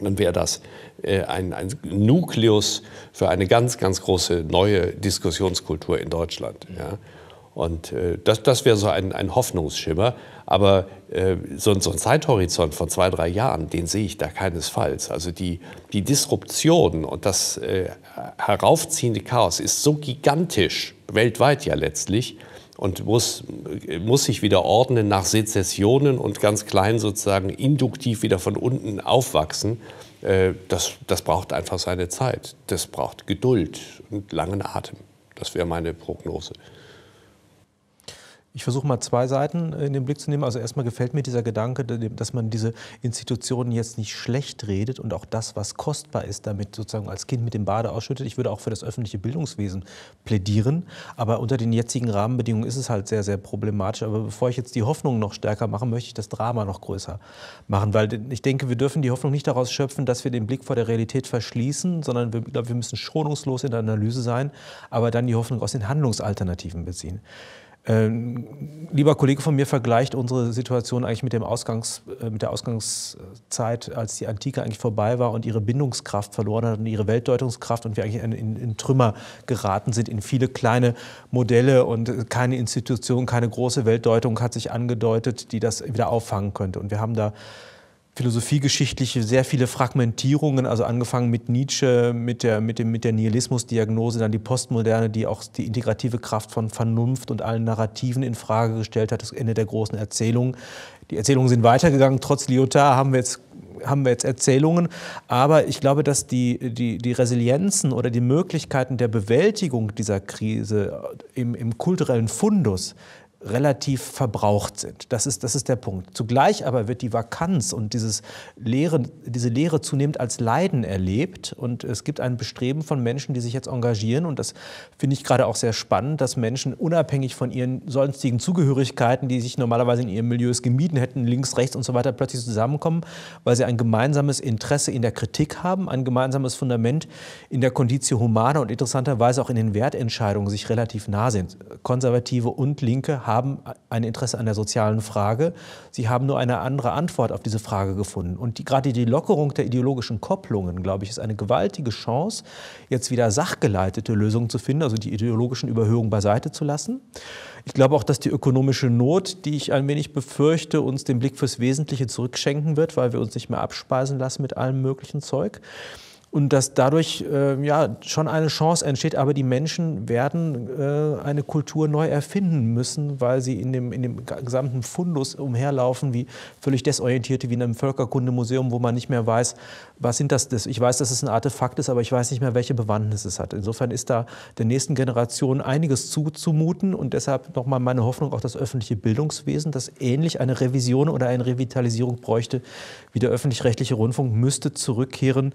Dann wäre das äh, ein, ein Nukleus für eine ganz, ganz große neue Diskussionskultur in Deutschland. Ja. Und äh, das, das wäre so ein, ein Hoffnungsschimmer. Aber äh, so, so ein Zeithorizont von zwei, drei Jahren, den sehe ich da keinesfalls. Also die, die Disruption und das äh, heraufziehende Chaos ist so gigantisch, weltweit ja letztlich, und muss, muss sich wieder ordnen nach Sezessionen und ganz klein sozusagen induktiv wieder von unten aufwachsen. Äh, das, das braucht einfach seine Zeit. Das braucht Geduld und langen Atem. Das wäre meine Prognose. Ich versuche mal zwei Seiten in den Blick zu nehmen. Also erstmal gefällt mir dieser Gedanke, dass man diese Institutionen jetzt nicht schlecht redet und auch das, was kostbar ist, damit sozusagen als Kind mit dem Bade ausschüttet. Ich würde auch für das öffentliche Bildungswesen plädieren. Aber unter den jetzigen Rahmenbedingungen ist es halt sehr, sehr problematisch. Aber bevor ich jetzt die Hoffnung noch stärker mache, möchte ich das Drama noch größer machen. Weil ich denke, wir dürfen die Hoffnung nicht daraus schöpfen, dass wir den Blick vor der Realität verschließen, sondern wir, ich glaube, wir müssen schonungslos in der Analyse sein, aber dann die Hoffnung aus den Handlungsalternativen beziehen. Ähm, lieber Kollege von mir vergleicht unsere Situation eigentlich mit, dem Ausgangs, äh, mit der Ausgangszeit, als die Antike eigentlich vorbei war und ihre Bindungskraft verloren hat und ihre Weltdeutungskraft und wir eigentlich in, in, in Trümmer geraten sind, in viele kleine Modelle und keine Institution, keine große Weltdeutung hat sich angedeutet, die das wieder auffangen könnte. Und wir haben da philosophiegeschichtliche sehr viele Fragmentierungen, also angefangen mit Nietzsche, mit der, mit mit der Nihilismusdiagnose, dann die Postmoderne, die auch die integrative Kraft von Vernunft und allen Narrativen in Frage gestellt hat, das Ende der großen Erzählung. Die Erzählungen sind weitergegangen, trotz Lyotard haben wir jetzt haben wir jetzt Erzählungen, aber ich glaube, dass die, die, die Resilienzen oder die Möglichkeiten der Bewältigung dieser Krise im, im kulturellen Fundus relativ verbraucht sind. Das ist, das ist der Punkt. Zugleich aber wird die Vakanz und dieses Leere, diese Leere zunehmend als Leiden erlebt. Und es gibt ein Bestreben von Menschen, die sich jetzt engagieren. Und das finde ich gerade auch sehr spannend, dass Menschen unabhängig von ihren sonstigen Zugehörigkeiten, die sich normalerweise in ihren Milieus gemieden hätten, links, rechts und so weiter, plötzlich zusammenkommen, weil sie ein gemeinsames Interesse in der Kritik haben, ein gemeinsames Fundament in der Conditio Humana und interessanterweise auch in den Wertentscheidungen sich relativ nah sind. Konservative und Linke haben ein Interesse an der sozialen Frage. Sie haben nur eine andere Antwort auf diese Frage gefunden. Und die, gerade die Lockerung der ideologischen Kopplungen, glaube ich, ist eine gewaltige Chance, jetzt wieder sachgeleitete Lösungen zu finden, also die ideologischen Überhöhungen beiseite zu lassen. Ich glaube auch, dass die ökonomische Not, die ich ein wenig befürchte, uns den Blick fürs Wesentliche zurückschenken wird, weil wir uns nicht mehr abspeisen lassen mit allem möglichen Zeug und dass dadurch äh, ja, schon eine Chance entsteht, aber die Menschen werden äh, eine Kultur neu erfinden müssen, weil sie in dem, in dem gesamten Fundus umherlaufen, wie völlig desorientierte, wie in einem Völkerkundemuseum, wo man nicht mehr weiß, was sind das, das. Ich weiß, dass es ein Artefakt ist, aber ich weiß nicht mehr, welche Bewandtnis es hat. Insofern ist da der nächsten Generation einiges zuzumuten und deshalb nochmal meine Hoffnung, auch das öffentliche Bildungswesen, das ähnlich eine Revision oder eine Revitalisierung bräuchte wie der öffentlich-rechtliche Rundfunk, müsste zurückkehren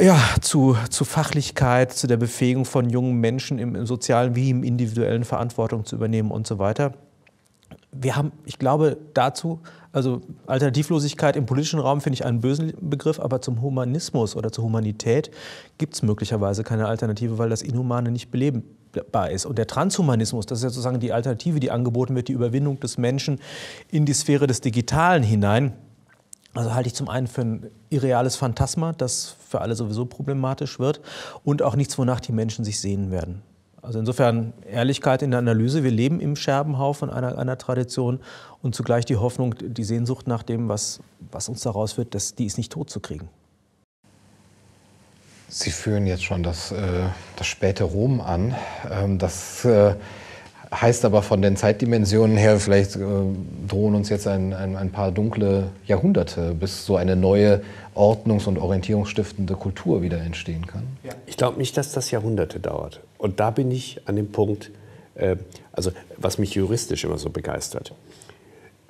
ja, zu, zu Fachlichkeit, zu der Befähigung von jungen Menschen im, im sozialen wie im individuellen Verantwortung zu übernehmen und so weiter. Wir haben, ich glaube, dazu, also Alternativlosigkeit im politischen Raum finde ich einen bösen Begriff, aber zum Humanismus oder zur Humanität gibt es möglicherweise keine Alternative, weil das Inhumane nicht belebbar ist. Und der Transhumanismus, das ist ja sozusagen die Alternative, die angeboten wird, die Überwindung des Menschen in die Sphäre des Digitalen hinein also halte ich zum einen für ein irreales Phantasma, das für alle sowieso problematisch wird und auch nichts, wonach die Menschen sich sehnen werden. Also insofern Ehrlichkeit in der Analyse. Wir leben im Scherbenhaufen einer, einer Tradition und zugleich die Hoffnung, die Sehnsucht nach dem, was, was uns daraus wird, dass die ist nicht tot zu kriegen. Sie führen jetzt schon das, äh, das späte Rom an. Ähm, das äh, Heißt aber von den Zeitdimensionen her, vielleicht äh, drohen uns jetzt ein, ein, ein, paar dunkle Jahrhunderte, bis so eine neue ordnungs- und orientierungsstiftende Kultur wieder entstehen kann. Ja. Ich glaube nicht, dass das Jahrhunderte dauert. Und da bin ich an dem Punkt, äh, also was mich juristisch immer so begeistert.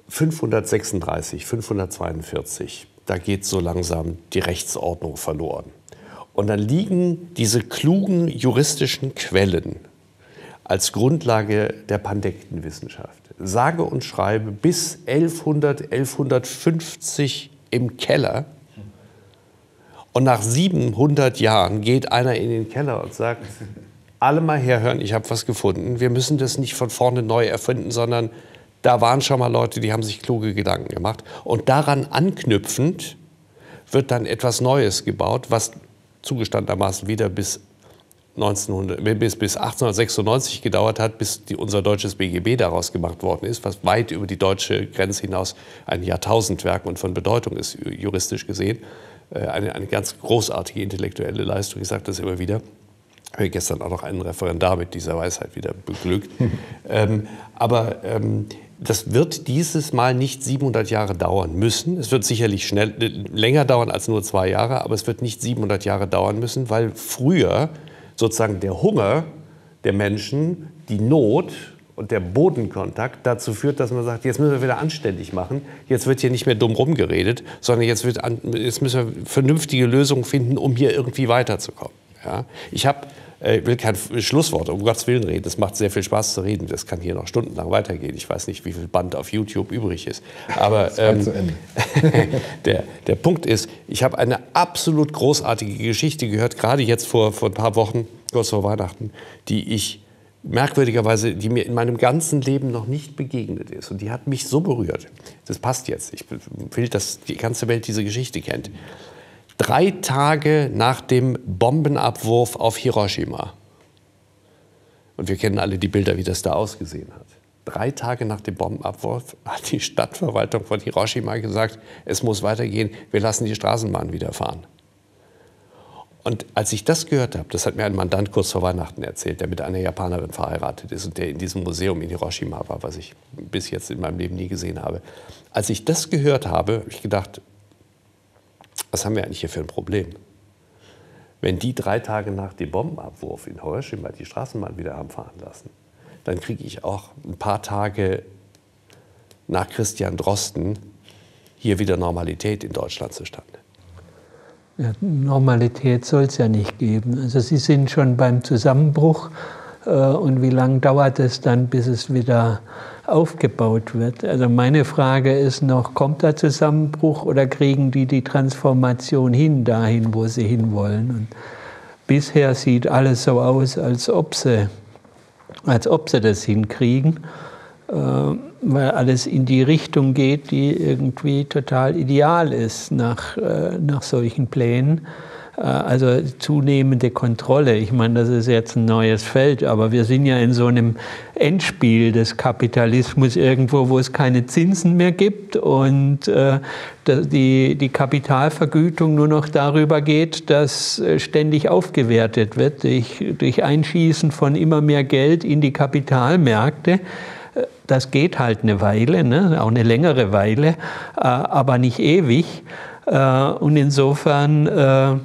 536, 542, da geht so langsam die Rechtsordnung verloren. Und dann liegen diese klugen juristischen Quellen als Grundlage der Pandektenwissenschaft. Sage und schreibe bis 1100, 1150 im Keller. Und nach 700 Jahren geht einer in den Keller und sagt, alle mal herhören, ich habe was gefunden. Wir müssen das nicht von vorne neu erfinden, sondern da waren schon mal Leute, die haben sich kluge Gedanken gemacht. Und daran anknüpfend wird dann etwas Neues gebaut, was zugestandenermaßen wieder bis 1900, bis, bis 1896 gedauert hat, bis die, unser deutsches BGB daraus gemacht worden ist, was weit über die deutsche Grenze hinaus ein Jahrtausendwerk und von Bedeutung ist, juristisch gesehen. Äh, eine, eine ganz großartige intellektuelle Leistung, ich sage das immer wieder. Ich habe gestern auch noch einen Referendar mit dieser Weisheit wieder beglückt. ähm, aber ähm, das wird dieses Mal nicht 700 Jahre dauern müssen. Es wird sicherlich schnell, länger dauern als nur zwei Jahre, aber es wird nicht 700 Jahre dauern müssen, weil früher sozusagen der Hunger der Menschen, die Not und der Bodenkontakt dazu führt, dass man sagt, jetzt müssen wir wieder anständig machen, jetzt wird hier nicht mehr dumm rumgeredet, sondern jetzt, wird an, jetzt müssen wir vernünftige Lösungen finden, um hier irgendwie weiterzukommen. Ja? Ich habe ich will kein Schlusswort, um Gottes Willen reden. Es macht sehr viel Spaß zu reden. Das kann hier noch stundenlang weitergehen. Ich weiß nicht, wie viel Band auf YouTube übrig ist. Aber ähm, der, der Punkt ist, ich habe eine absolut großartige Geschichte gehört, gerade jetzt vor, vor ein paar Wochen, kurz vor Weihnachten, die ich merkwürdigerweise, die mir in meinem ganzen Leben noch nicht begegnet ist. Und die hat mich so berührt. Das passt jetzt. Ich will, dass die ganze Welt diese Geschichte kennt drei Tage nach dem Bombenabwurf auf Hiroshima. Und wir kennen alle die Bilder, wie das da ausgesehen hat. Drei Tage nach dem Bombenabwurf hat die Stadtverwaltung von Hiroshima gesagt, es muss weitergehen, wir lassen die Straßenbahn wieder fahren. Und als ich das gehört habe, das hat mir ein Mandant kurz vor Weihnachten erzählt, der mit einer Japanerin verheiratet ist und der in diesem Museum in Hiroshima war, was ich bis jetzt in meinem Leben nie gesehen habe. Als ich das gehört habe, habe ich gedacht, was haben wir eigentlich hier für ein Problem? Wenn die drei Tage nach dem Bombenabwurf in Hiroshima die Straßenbahn wieder haben fahren lassen, dann kriege ich auch ein paar Tage nach Christian Drosten hier wieder Normalität in Deutschland zustande. Ja, Normalität soll es ja nicht geben. Also Sie sind schon beim Zusammenbruch. Äh, und wie lange dauert es dann, bis es wieder aufgebaut wird. Also meine Frage ist noch, kommt da Zusammenbruch oder kriegen die die Transformation hin dahin, wo sie hinwollen? Und bisher sieht alles so aus, als ob sie, als ob sie das hinkriegen, äh, weil alles in die Richtung geht, die irgendwie total ideal ist nach, äh, nach solchen Plänen. Äh, also zunehmende Kontrolle. Ich meine, das ist jetzt ein neues Feld, aber wir sind ja in so einem Endspiel des Kapitalismus irgendwo, wo es keine Zinsen mehr gibt und äh, die, die Kapitalvergütung nur noch darüber geht, dass äh, ständig aufgewertet wird durch, durch Einschießen von immer mehr Geld in die Kapitalmärkte das geht halt eine Weile, ne? auch eine längere Weile, aber nicht ewig. Und insofern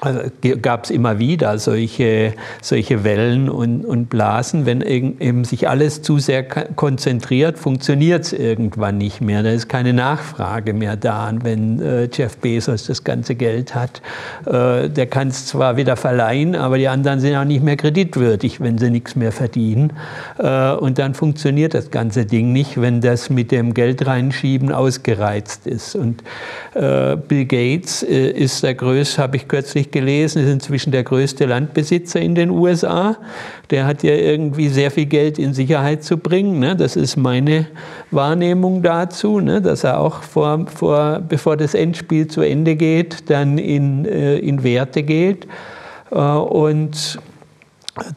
also gab es immer wieder solche, solche Wellen und, und Blasen. Wenn eben sich alles zu sehr konzentriert, funktioniert es irgendwann nicht mehr. Da ist keine Nachfrage mehr da. Und wenn äh, Jeff Bezos das ganze Geld hat, äh, der kann es zwar wieder verleihen, aber die anderen sind auch nicht mehr kreditwürdig, wenn sie nichts mehr verdienen. Äh, und dann funktioniert das ganze Ding nicht, wenn das mit dem Geld reinschieben ausgereizt ist. Und äh, Bill Gates äh, ist der größte, habe ich kürzlich gelesen, ist inzwischen der größte Landbesitzer in den USA. Der hat ja irgendwie sehr viel Geld in Sicherheit zu bringen. Ne? Das ist meine Wahrnehmung dazu, ne? dass er auch vor, vor, bevor das Endspiel zu Ende geht, dann in, äh, in Werte geht. Äh, und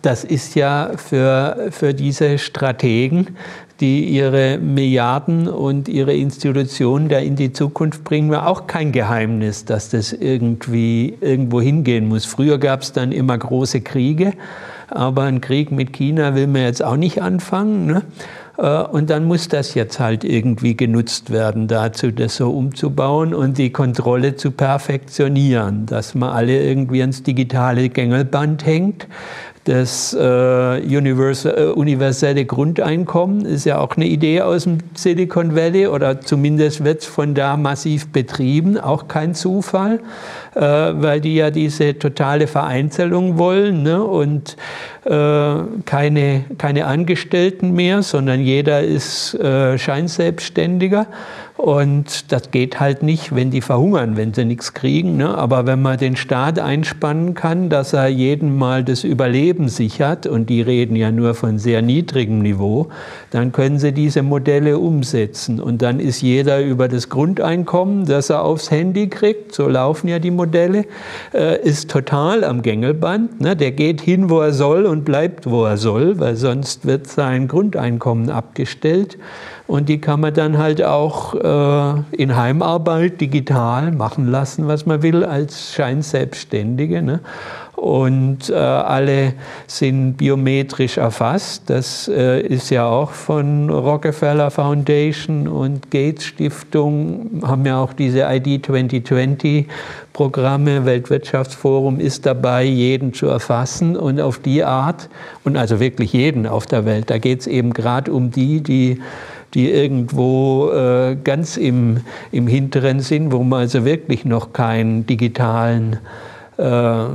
das ist ja für, für diese Strategen die ihre Milliarden und ihre Institutionen da in die Zukunft bringen, war auch kein Geheimnis, dass das irgendwie irgendwo hingehen muss. Früher gab es dann immer große Kriege, aber ein Krieg mit China will man jetzt auch nicht anfangen. Ne? Äh, und dann muss das jetzt halt irgendwie genutzt werden, dazu das so umzubauen und die Kontrolle zu perfektionieren, dass man alle irgendwie ans digitale Gängelband hängt, das äh, äh, universelle Grundeinkommen ist ja auch eine Idee aus dem Silicon Valley oder zumindest wird von da massiv betrieben, auch kein Zufall, äh, weil die ja diese totale Vereinzelung wollen ne? und äh, keine, keine Angestellten mehr, sondern jeder ist äh, Scheinselbstständiger. Und das geht halt nicht, wenn die verhungern, wenn sie nichts kriegen. Ne? Aber wenn man den Staat einspannen kann, dass er jeden Mal das Überleben sichert, und die reden ja nur von sehr niedrigem Niveau, dann können sie diese Modelle umsetzen. Und dann ist jeder über das Grundeinkommen, das er aufs Handy kriegt, so laufen ja die Modelle, äh, ist total am Gängelband. Ne? Der geht hin, wo er soll und bleibt, wo er soll, weil sonst wird sein Grundeinkommen abgestellt. Und die kann man dann halt auch äh, in Heimarbeit digital machen lassen, was man will, als Scheinselbstständige. Ne? Und äh, alle sind biometrisch erfasst. Das äh, ist ja auch von Rockefeller Foundation und Gates Stiftung, haben ja auch diese ID 2020 Programme. Weltwirtschaftsforum ist dabei, jeden zu erfassen und auf die Art, und also wirklich jeden auf der Welt, da geht es eben gerade um die, die die irgendwo äh, ganz im, im Hinteren sind, wo man also wirklich noch keinen digitalen äh,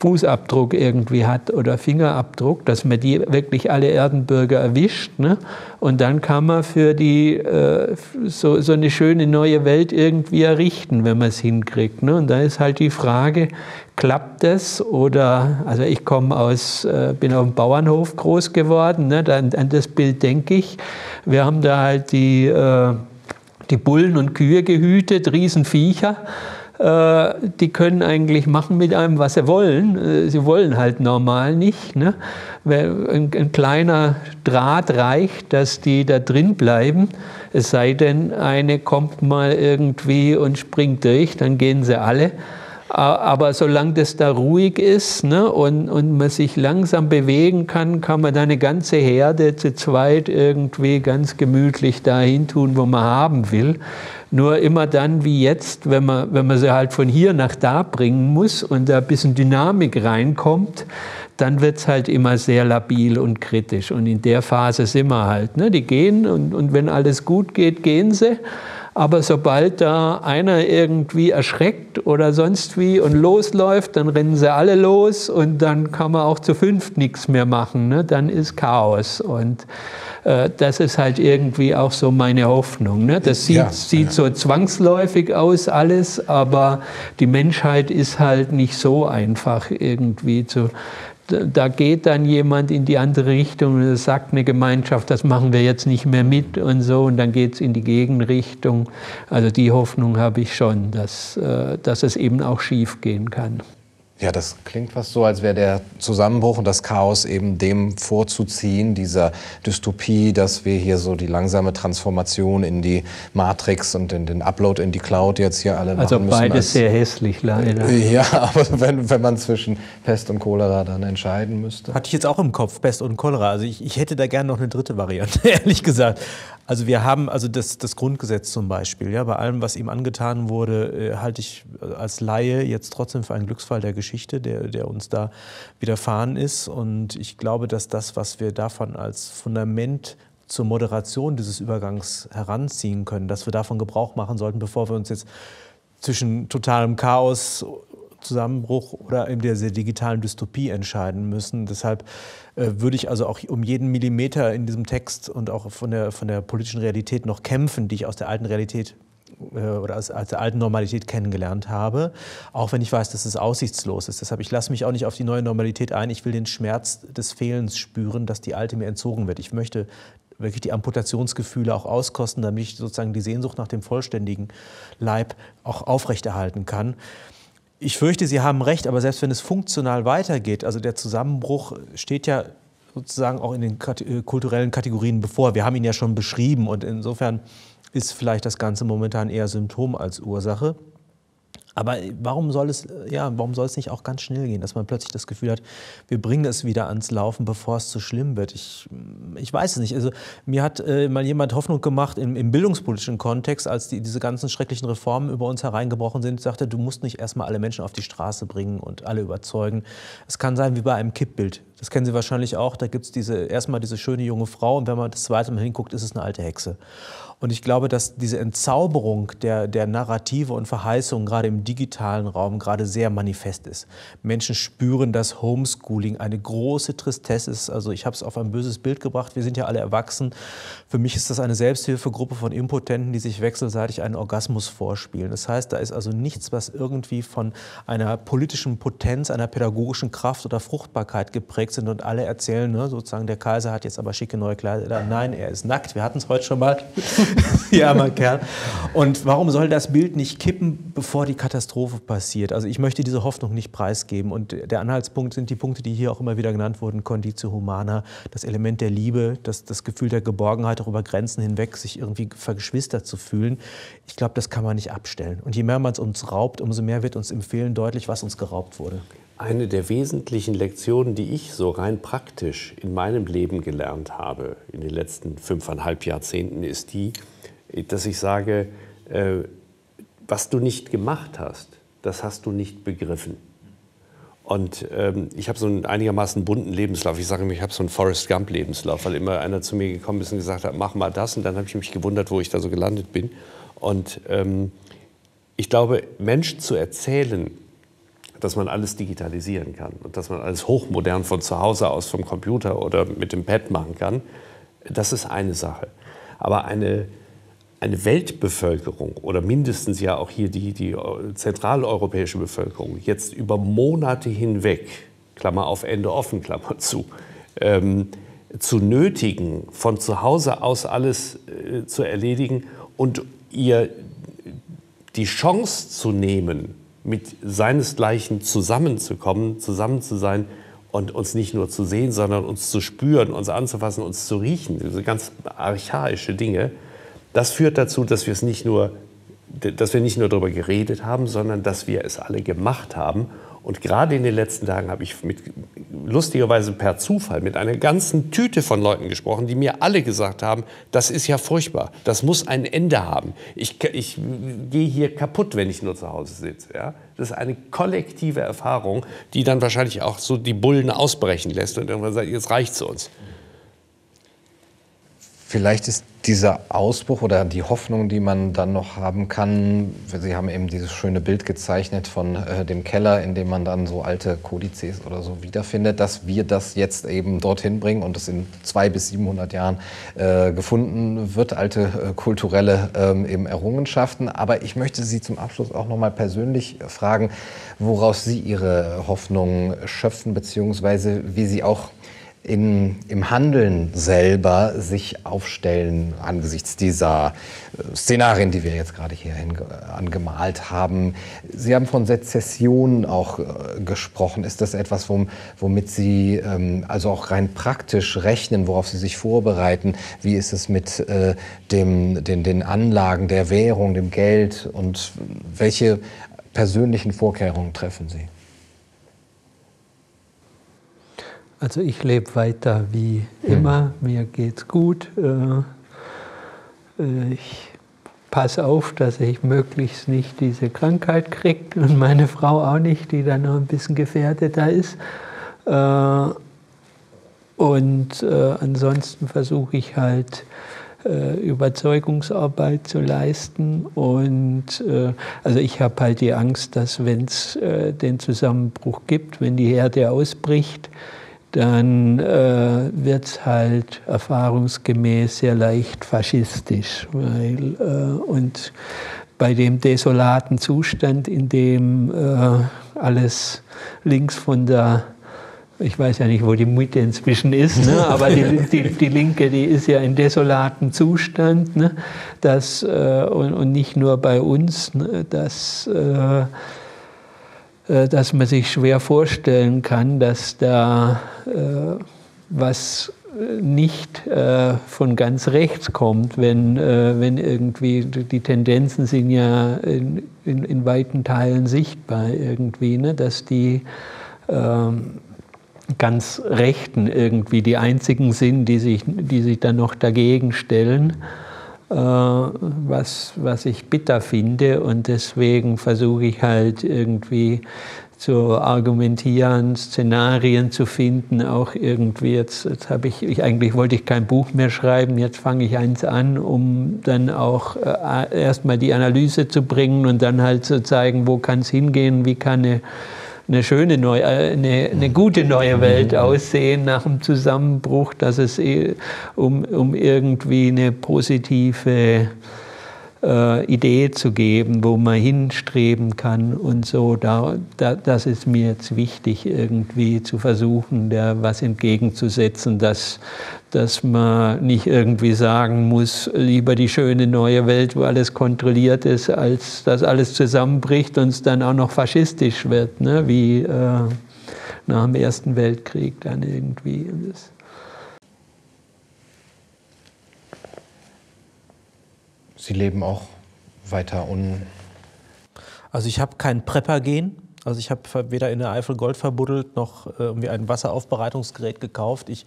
Fußabdruck irgendwie hat oder Fingerabdruck, dass man die wirklich alle Erdenbürger erwischt. Ne? Und dann kann man für die äh, so, so eine schöne neue Welt irgendwie errichten, wenn man es hinkriegt. Ne? Und da ist halt die Frage, klappt das? Oder, also ich komme aus, äh, bin auf dem Bauernhof groß geworden, ne? an, an das Bild denke ich. Wir haben da halt die, äh, die Bullen und Kühe gehütet, Riesenviecher. Äh, die können eigentlich machen mit einem, was sie wollen. Äh, sie wollen halt normal nicht. Ne? Ein, ein kleiner Draht reicht, dass die da drin bleiben. Es sei denn, eine kommt mal irgendwie und springt durch, dann gehen sie alle. Aber solange das da ruhig ist ne, und, und man sich langsam bewegen kann, kann man da eine ganze Herde zu zweit irgendwie ganz gemütlich dahin tun, wo man haben will. Nur immer dann wie jetzt, wenn man, wenn man sie halt von hier nach da bringen muss und da ein bisschen Dynamik reinkommt, dann wird es halt immer sehr labil und kritisch. Und in der Phase sind wir halt. Ne? Die gehen und, und wenn alles gut geht, gehen sie. Aber sobald da einer irgendwie erschreckt oder sonst wie und losläuft, dann rennen sie alle los und dann kann man auch zu fünft nichts mehr machen. Ne? Dann ist Chaos. Und äh, das ist halt irgendwie auch so meine Hoffnung. Ne? Das sieht, ja, sieht ja. so zwangsläufig aus alles, aber die Menschheit ist halt nicht so einfach irgendwie zu da geht dann jemand in die andere Richtung und sagt eine Gemeinschaft, das machen wir jetzt nicht mehr mit und so und dann geht es in die Gegenrichtung. Also die Hoffnung habe ich schon, dass, äh, dass es eben auch schief gehen kann. Ja, das klingt fast so, als wäre der Zusammenbruch und das Chaos eben dem vorzuziehen, dieser Dystopie, dass wir hier so die langsame Transformation in die Matrix und in den Upload in die Cloud jetzt hier alle also machen müssen. Also beides als, sehr hässlich, leider. Ja, aber wenn, wenn man zwischen Pest und Cholera dann entscheiden müsste. Hatte ich jetzt auch im Kopf, Pest und Cholera. Also ich, ich hätte da gerne noch eine dritte Variante, ehrlich gesagt. Also wir haben also das, das Grundgesetz zum Beispiel, ja, bei allem, was ihm angetan wurde, äh, halte ich als Laie jetzt trotzdem für einen Glücksfall der Geschichte, der, der uns da widerfahren ist. Und ich glaube, dass das, was wir davon als Fundament zur Moderation dieses Übergangs heranziehen können, dass wir davon Gebrauch machen sollten, bevor wir uns jetzt zwischen totalem Chaos Zusammenbruch oder in dieser digitalen Dystopie entscheiden müssen. Deshalb äh, würde ich also auch um jeden Millimeter in diesem Text und auch von der, von der politischen Realität noch kämpfen, die ich aus der alten Realität äh, oder als, als der alten Normalität kennengelernt habe, auch wenn ich weiß, dass es aussichtslos ist. Deshalb, ich lasse mich auch nicht auf die neue Normalität ein. Ich will den Schmerz des Fehlens spüren, dass die alte mir entzogen wird. Ich möchte wirklich die Amputationsgefühle auch auskosten, damit ich sozusagen die Sehnsucht nach dem vollständigen Leib auch aufrechterhalten kann. Ich fürchte, Sie haben recht, aber selbst wenn es funktional weitergeht, also der Zusammenbruch steht ja sozusagen auch in den äh, kulturellen Kategorien bevor. Wir haben ihn ja schon beschrieben und insofern ist vielleicht das Ganze momentan eher Symptom als Ursache. Aber warum soll es, ja, warum soll es nicht auch ganz schnell gehen, dass man plötzlich das Gefühl hat, wir bringen es wieder ans Laufen, bevor es zu schlimm wird? Ich, ich weiß es nicht. Also mir hat äh, mal jemand Hoffnung gemacht im, im bildungspolitischen Kontext, als die, diese ganzen schrecklichen Reformen über uns hereingebrochen sind, sagte, du musst nicht erstmal alle Menschen auf die Straße bringen und alle überzeugen. Es kann sein wie bei einem Kippbild. Das kennen Sie wahrscheinlich auch. Da gibt es diese, erstmal diese schöne junge Frau und wenn man das zweite Mal hinguckt, ist es eine alte Hexe. Und ich glaube, dass diese Entzauberung der, der Narrative und Verheißungen gerade im digitalen Raum gerade sehr manifest ist. Menschen spüren, dass Homeschooling eine große Tristesse ist. Also ich habe es auf ein böses Bild gebracht. Wir sind ja alle erwachsen. Für mich ist das eine Selbsthilfegruppe von Impotenten, die sich wechselseitig einen Orgasmus vorspielen. Das heißt, da ist also nichts, was irgendwie von einer politischen Potenz, einer pädagogischen Kraft oder Fruchtbarkeit geprägt sind und alle erzählen, ne, sozusagen, der Kaiser hat jetzt aber schicke neue Kleider. Nein, er ist nackt. Wir hatten es heute schon mal. ja, mein Kerl. Und warum soll das Bild nicht kippen, bevor die Katastrophe passiert? Also ich möchte diese Hoffnung nicht preisgeben. Und der Anhaltspunkt sind die Punkte, die hier auch immer wieder genannt wurden, Conditio Humana, das Element der Liebe, das, das Gefühl der Geborgenheit, auch über Grenzen hinweg sich irgendwie vergeschwistert zu fühlen. Ich glaube, das kann man nicht abstellen. Und je mehr man es uns raubt, umso mehr wird uns im Fehlen deutlich, was uns geraubt wurde. Eine der wesentlichen Lektionen, die ich so rein praktisch in meinem Leben gelernt habe in den letzten fünfeinhalb Jahrzehnten, ist die, dass ich sage, äh, was du nicht gemacht hast, das hast du nicht begriffen. Und ähm, ich habe so einen einigermaßen bunten Lebenslauf. Ich sage immer, ich habe so einen Forrest Gump-Lebenslauf, weil immer einer zu mir gekommen ist und gesagt hat, mach mal das. Und dann habe ich mich gewundert, wo ich da so gelandet bin. Und ähm, ich glaube, Menschen zu erzählen, dass man alles digitalisieren kann und dass man alles hochmodern von zu Hause aus vom Computer oder mit dem Pad machen kann, das ist eine Sache. Aber eine, eine Weltbevölkerung oder mindestens ja auch hier die, die zentraleuropäische Bevölkerung jetzt über Monate hinweg, Klammer auf Ende offen, Klammer zu, ähm, zu nötigen, von zu Hause aus alles äh, zu erledigen und ihr die Chance zu nehmen, mit seinesgleichen zusammenzukommen, zusammen zu sein und uns nicht nur zu sehen, sondern uns zu spüren, uns anzufassen, uns zu riechen, diese ganz archaische Dinge, das führt dazu, dass wir es nicht nur, dass wir nicht nur darüber geredet haben, sondern dass wir es alle gemacht haben und gerade in den letzten Tagen habe ich mit, lustigerweise per Zufall mit einer ganzen Tüte von Leuten gesprochen, die mir alle gesagt haben, das ist ja furchtbar, das muss ein Ende haben. Ich, ich gehe hier kaputt, wenn ich nur zu Hause sitze. Ja? Das ist eine kollektive Erfahrung, die dann wahrscheinlich auch so die Bullen ausbrechen lässt und irgendwann sagt, jetzt reicht es uns. Vielleicht ist dieser Ausbruch oder die Hoffnung, die man dann noch haben kann, Sie haben eben dieses schöne Bild gezeichnet von äh, dem Keller, in dem man dann so alte Kodizes oder so wiederfindet, dass wir das jetzt eben dorthin bringen und es in zwei bis 700 Jahren äh, gefunden wird, alte äh, kulturelle ähm, eben Errungenschaften. Aber ich möchte Sie zum Abschluss auch noch mal persönlich fragen, woraus Sie Ihre Hoffnung schöpfen, beziehungsweise wie Sie auch in, im Handeln selber sich aufstellen angesichts dieser äh, Szenarien, die wir jetzt gerade hierhin angemalt haben. Sie haben von Sezession auch äh, gesprochen. Ist das etwas, womit Sie ähm, also auch rein praktisch rechnen, worauf Sie sich vorbereiten? Wie ist es mit äh, dem, den, den Anlagen der Währung, dem Geld und welche persönlichen Vorkehrungen treffen Sie? Also ich lebe weiter wie immer, mhm. mir geht's gut. Äh, äh, ich passe auf, dass ich möglichst nicht diese Krankheit kriege und meine Frau auch nicht, die dann noch ein bisschen gefährdeter ist. Äh, und ansonsten versuche ich halt Überzeugungsarbeit zu leisten. Und also ich habe halt die Angst, dass wenn es den Zusammenbruch gibt, wenn die Herde ausbricht, dann äh, wird es halt erfahrungsgemäß sehr leicht faschistisch. Weil, äh, und bei dem desolaten Zustand, in dem äh, alles links von der ich weiß ja nicht, wo die Mitte inzwischen ist, ne? aber die, die, die, Linke, die ist ja in desolaten Zustand. Ne? Das, äh, und, und, nicht nur bei uns, ne? dass äh, äh, dass man sich schwer vorstellen kann, dass da äh, was nicht äh, von ganz rechts kommt, wenn, wenn irgendwie die Tendenzen sind ja in, in, in weiten Teilen sichtbar irgendwie, ne? dass die ähm, ganz Rechten irgendwie die einzigen sind, die sich, die sich dann noch dagegen stellen. Äh, was, was ich bitter finde. Und deswegen versuche ich halt irgendwie zu argumentieren, Szenarien zu finden, auch irgendwie jetzt, jetzt habe ich, ich, eigentlich wollte ich kein Buch mehr schreiben, jetzt fange ich eins an, um dann auch äh, erstmal die Analyse zu bringen und dann halt zu zeigen, wo kann es hingehen, wie kann eine, eine schöne neue, äh, eine, eine, gute neue Welt aussehen nach dem Zusammenbruch, dass es eh um, um irgendwie eine positive äh, Idee zu geben, wo man hinstreben kann und so. Da, da, das ist mir jetzt wichtig, irgendwie zu versuchen, der was entgegenzusetzen, dass, dass man nicht irgendwie sagen muss, lieber die schöne neue Welt, wo alles kontrolliert ist, als dass alles zusammenbricht und es dann auch noch faschistisch wird, ne? wie äh, nach dem Ersten Weltkrieg dann irgendwie. Das, Sie leben auch weiter un. Also ich habe kein Prepper-Gen. Also ich habe weder in der Eifel Gold verbuddelt noch irgendwie ein Wasseraufbereitungsgerät gekauft. Ich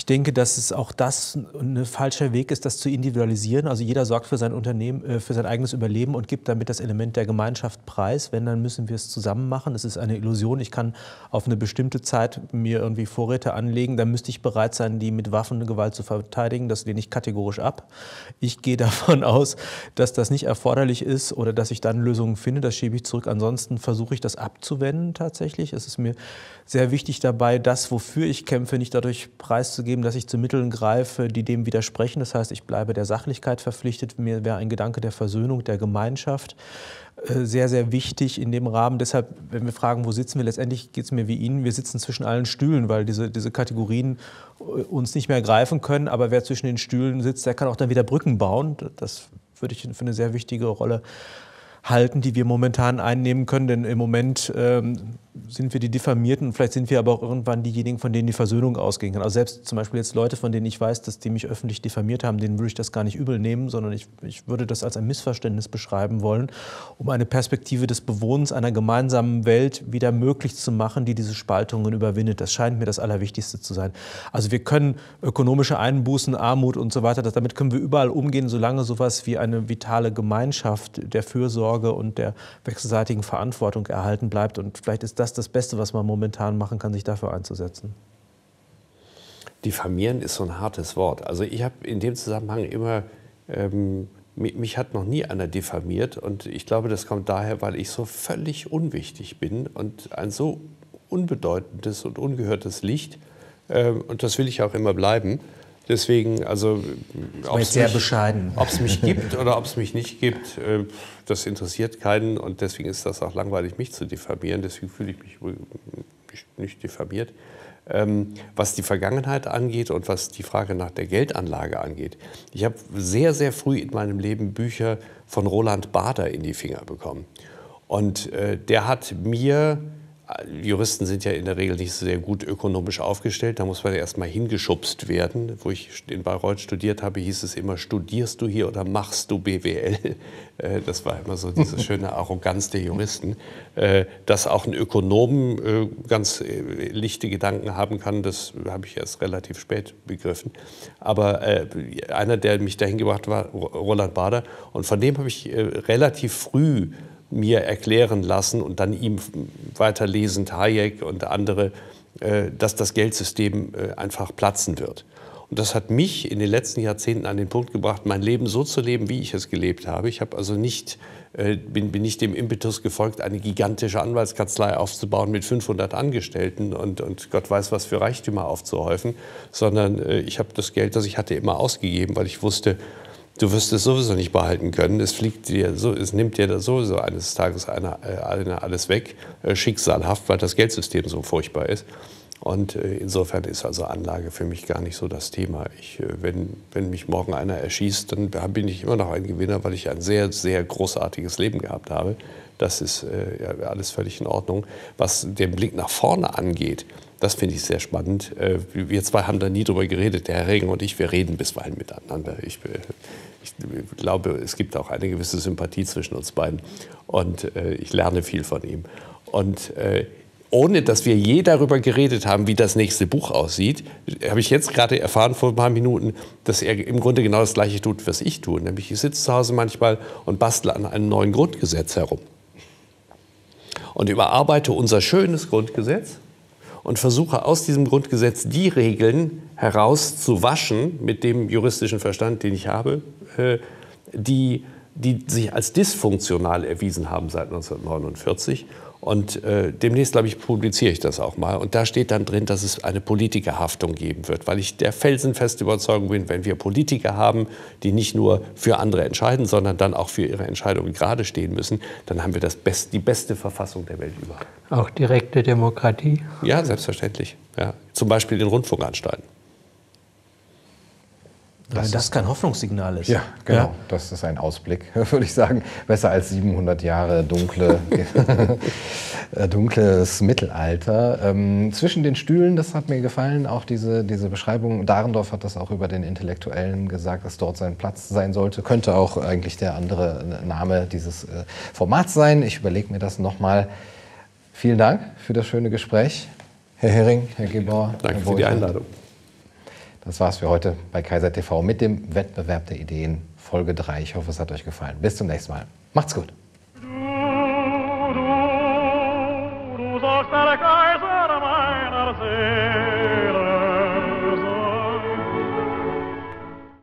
ich denke, dass es auch das ein falscher Weg ist, das zu individualisieren. Also jeder sorgt für sein Unternehmen, äh, für sein eigenes Überleben und gibt damit das Element der Gemeinschaft preis. Wenn, dann müssen wir es zusammen machen. Es ist eine Illusion. Ich kann auf eine bestimmte Zeit mir irgendwie Vorräte anlegen. Dann müsste ich bereit sein, die mit Waffen und Gewalt zu verteidigen. Das lehne ich kategorisch ab. Ich gehe davon aus, dass das nicht erforderlich ist oder dass ich dann Lösungen finde. Das schiebe ich zurück. Ansonsten versuche ich das abzuwenden tatsächlich. Es ist mir sehr wichtig dabei, das, wofür ich kämpfe, nicht dadurch preiszugeben, dass ich zu Mitteln greife, die dem widersprechen. Das heißt, ich bleibe der Sachlichkeit verpflichtet. Mir wäre ein Gedanke der Versöhnung, der Gemeinschaft äh, sehr, sehr wichtig in dem Rahmen. Deshalb, wenn wir fragen, wo sitzen wir, letztendlich geht es mir wie Ihnen, wir sitzen zwischen allen Stühlen, weil diese, diese Kategorien äh, uns nicht mehr greifen können. Aber wer zwischen den Stühlen sitzt, der kann auch dann wieder Brücken bauen. Das würde ich für eine sehr wichtige Rolle halten, die wir momentan einnehmen können. Denn im Moment ähm, sind wir die Diffamierten und vielleicht sind wir aber auch irgendwann diejenigen, von denen die Versöhnung ausgehen kann. Also selbst zum Beispiel jetzt Leute, von denen ich weiß, dass die mich öffentlich diffamiert haben, denen würde ich das gar nicht übel nehmen, sondern ich, ich würde das als ein Missverständnis beschreiben wollen, um eine Perspektive des Bewohnens einer gemeinsamen Welt wieder möglich zu machen, die diese Spaltungen überwindet. Das scheint mir das Allerwichtigste zu sein. Also wir können ökonomische Einbußen, Armut und so weiter, damit können wir überall umgehen, solange sowas wie eine vitale Gemeinschaft der Fürsorge und der wechselseitigen Verantwortung erhalten bleibt. Und vielleicht ist das das Beste, was man momentan machen kann, sich dafür einzusetzen. Diffamieren ist so ein hartes Wort. Also ich habe in dem Zusammenhang immer, ähm, mich, hat noch nie einer diffamiert und ich glaube, das kommt daher, weil ich so völlig unwichtig bin und ein so unbedeutendes und ungehörtes Licht äh, und das will ich auch immer bleiben. Deswegen, also ob es mich, mich gibt oder ob es mich nicht gibt, äh, das interessiert keinen und deswegen ist das auch langweilig, mich zu diffamieren. Deswegen fühle ich mich nicht diffamiert. Ähm, was die Vergangenheit angeht und was die Frage nach der Geldanlage angeht. Ich habe sehr, sehr früh in meinem Leben Bücher von Roland Bader in die Finger bekommen. Und äh, der hat mir Juristen sind ja in der Regel nicht sehr gut ökonomisch aufgestellt. Da muss man erst mal hingeschubst werden. Wo ich in Bayreuth studiert habe, hieß es immer, studierst du hier oder machst du BWL? Äh, das war immer so diese schöne Arroganz der Juristen. Äh, dass auch ein Ökonom äh, ganz lichte Gedanken haben kann, das habe ich erst relativ spät begriffen. Aber einer, der mich dahin gebracht hat, war Roland Bader. Und von dem habe ich relativ früh mir erklären lassen und dann ihm weiterlesen, Hayek und andere, äh, dass das Geldsystem äh, einfach platzen wird. Und das hat mich in den letzten Jahrzehnten an den Punkt gebracht, mein Leben so zu leben, wie ich es gelebt habe. Ich habe also nicht, äh, bin, bin nicht dem Impetus gefolgt, eine gigantische Anwaltskanzlei aufzubauen mit 500 Angestellten und, und Gott weiß was für Reichtümer aufzuhäufen, sondern ich habe das Geld, das ich hatte, immer ausgegeben, weil ich wusste, du wirst es sowieso nicht behalten können. Es fliegt dir so, es nimmt dir sowieso eines Tages einer, äh, einer alles weg, äh, schicksalhaft, weil das Geldsystem so furchtbar ist. Und äh, insofern ist also Anlage für mich gar nicht so das Thema. Ich, wenn, wenn mich morgen einer erschießt, dann bin ich immer noch ein Gewinner, weil ich ein sehr, sehr großartiges Leben gehabt habe. Das ist ja, alles völlig in Ordnung. Was den Blick nach vorne angeht, das finde ich sehr spannend. Wir zwei haben da nie drüber geredet, der Herr Regen und ich, wir reden bisweilen miteinander. Ich, ich glaube, es gibt auch eine gewisse Sympathie zwischen uns beiden und äh, ich lerne viel von ihm. Und äh, ohne dass wir je darüber geredet haben, wie das nächste Buch aussieht, habe ich jetzt gerade erfahren vor ein paar Minuten, dass er im Grunde genau das Gleiche tut, was ich tue. Nämlich ich sitze zu Hause manchmal und bastle an einem neuen Grundgesetz herum. und überarbeite unser schönes Grundgesetz und versuche aus diesem Grundgesetz die Regeln herauszuwaschen mit dem juristischen Verstand, den ich habe, äh, die, die sich als dysfunktional erwiesen haben seit 1949 und äh, demnächst, glaube ich, publiziere ich das auch mal. Und da steht dann drin, dass es eine Politikerhaftung geben wird, weil ich der felsenfeste Überzeugung bin, wenn wir Politiker haben, die nicht nur für andere entscheiden, sondern dann auch für ihre Entscheidungen gerade stehen müssen, dann haben wir das Best, die beste Verfassung der Welt überhaupt. Auch direkte Demokratie? Ja, selbstverständlich. Ja. Zum Beispiel den Rundfunkanstalten. Das Wenn das kein Hoffnungssignal ist. Ja, genau. Ja? Das ist ein Ausblick, würde ich sagen. Besser als 700 Jahre dunkle, äh, dunkles Mittelalter. Ähm, zwischen den Stühlen, das hat mir gefallen, auch diese, diese Beschreibung. Dahrendorf hat das auch über den Intellektuellen gesagt, dass dort sein Platz sein sollte. Könnte auch eigentlich der andere Name dieses äh, Formats sein. Ich überlege mir das nochmal. Vielen Dank für das schöne Gespräch, Herr Hering, Herr Gebauer. Danke Herr für die Einladung. Das war's für heute bei Kaiser TV mit dem Wettbewerb der Ideen Folge 3. Ich hoffe, es hat euch gefallen. Bis zum nächsten Mal. Macht's gut.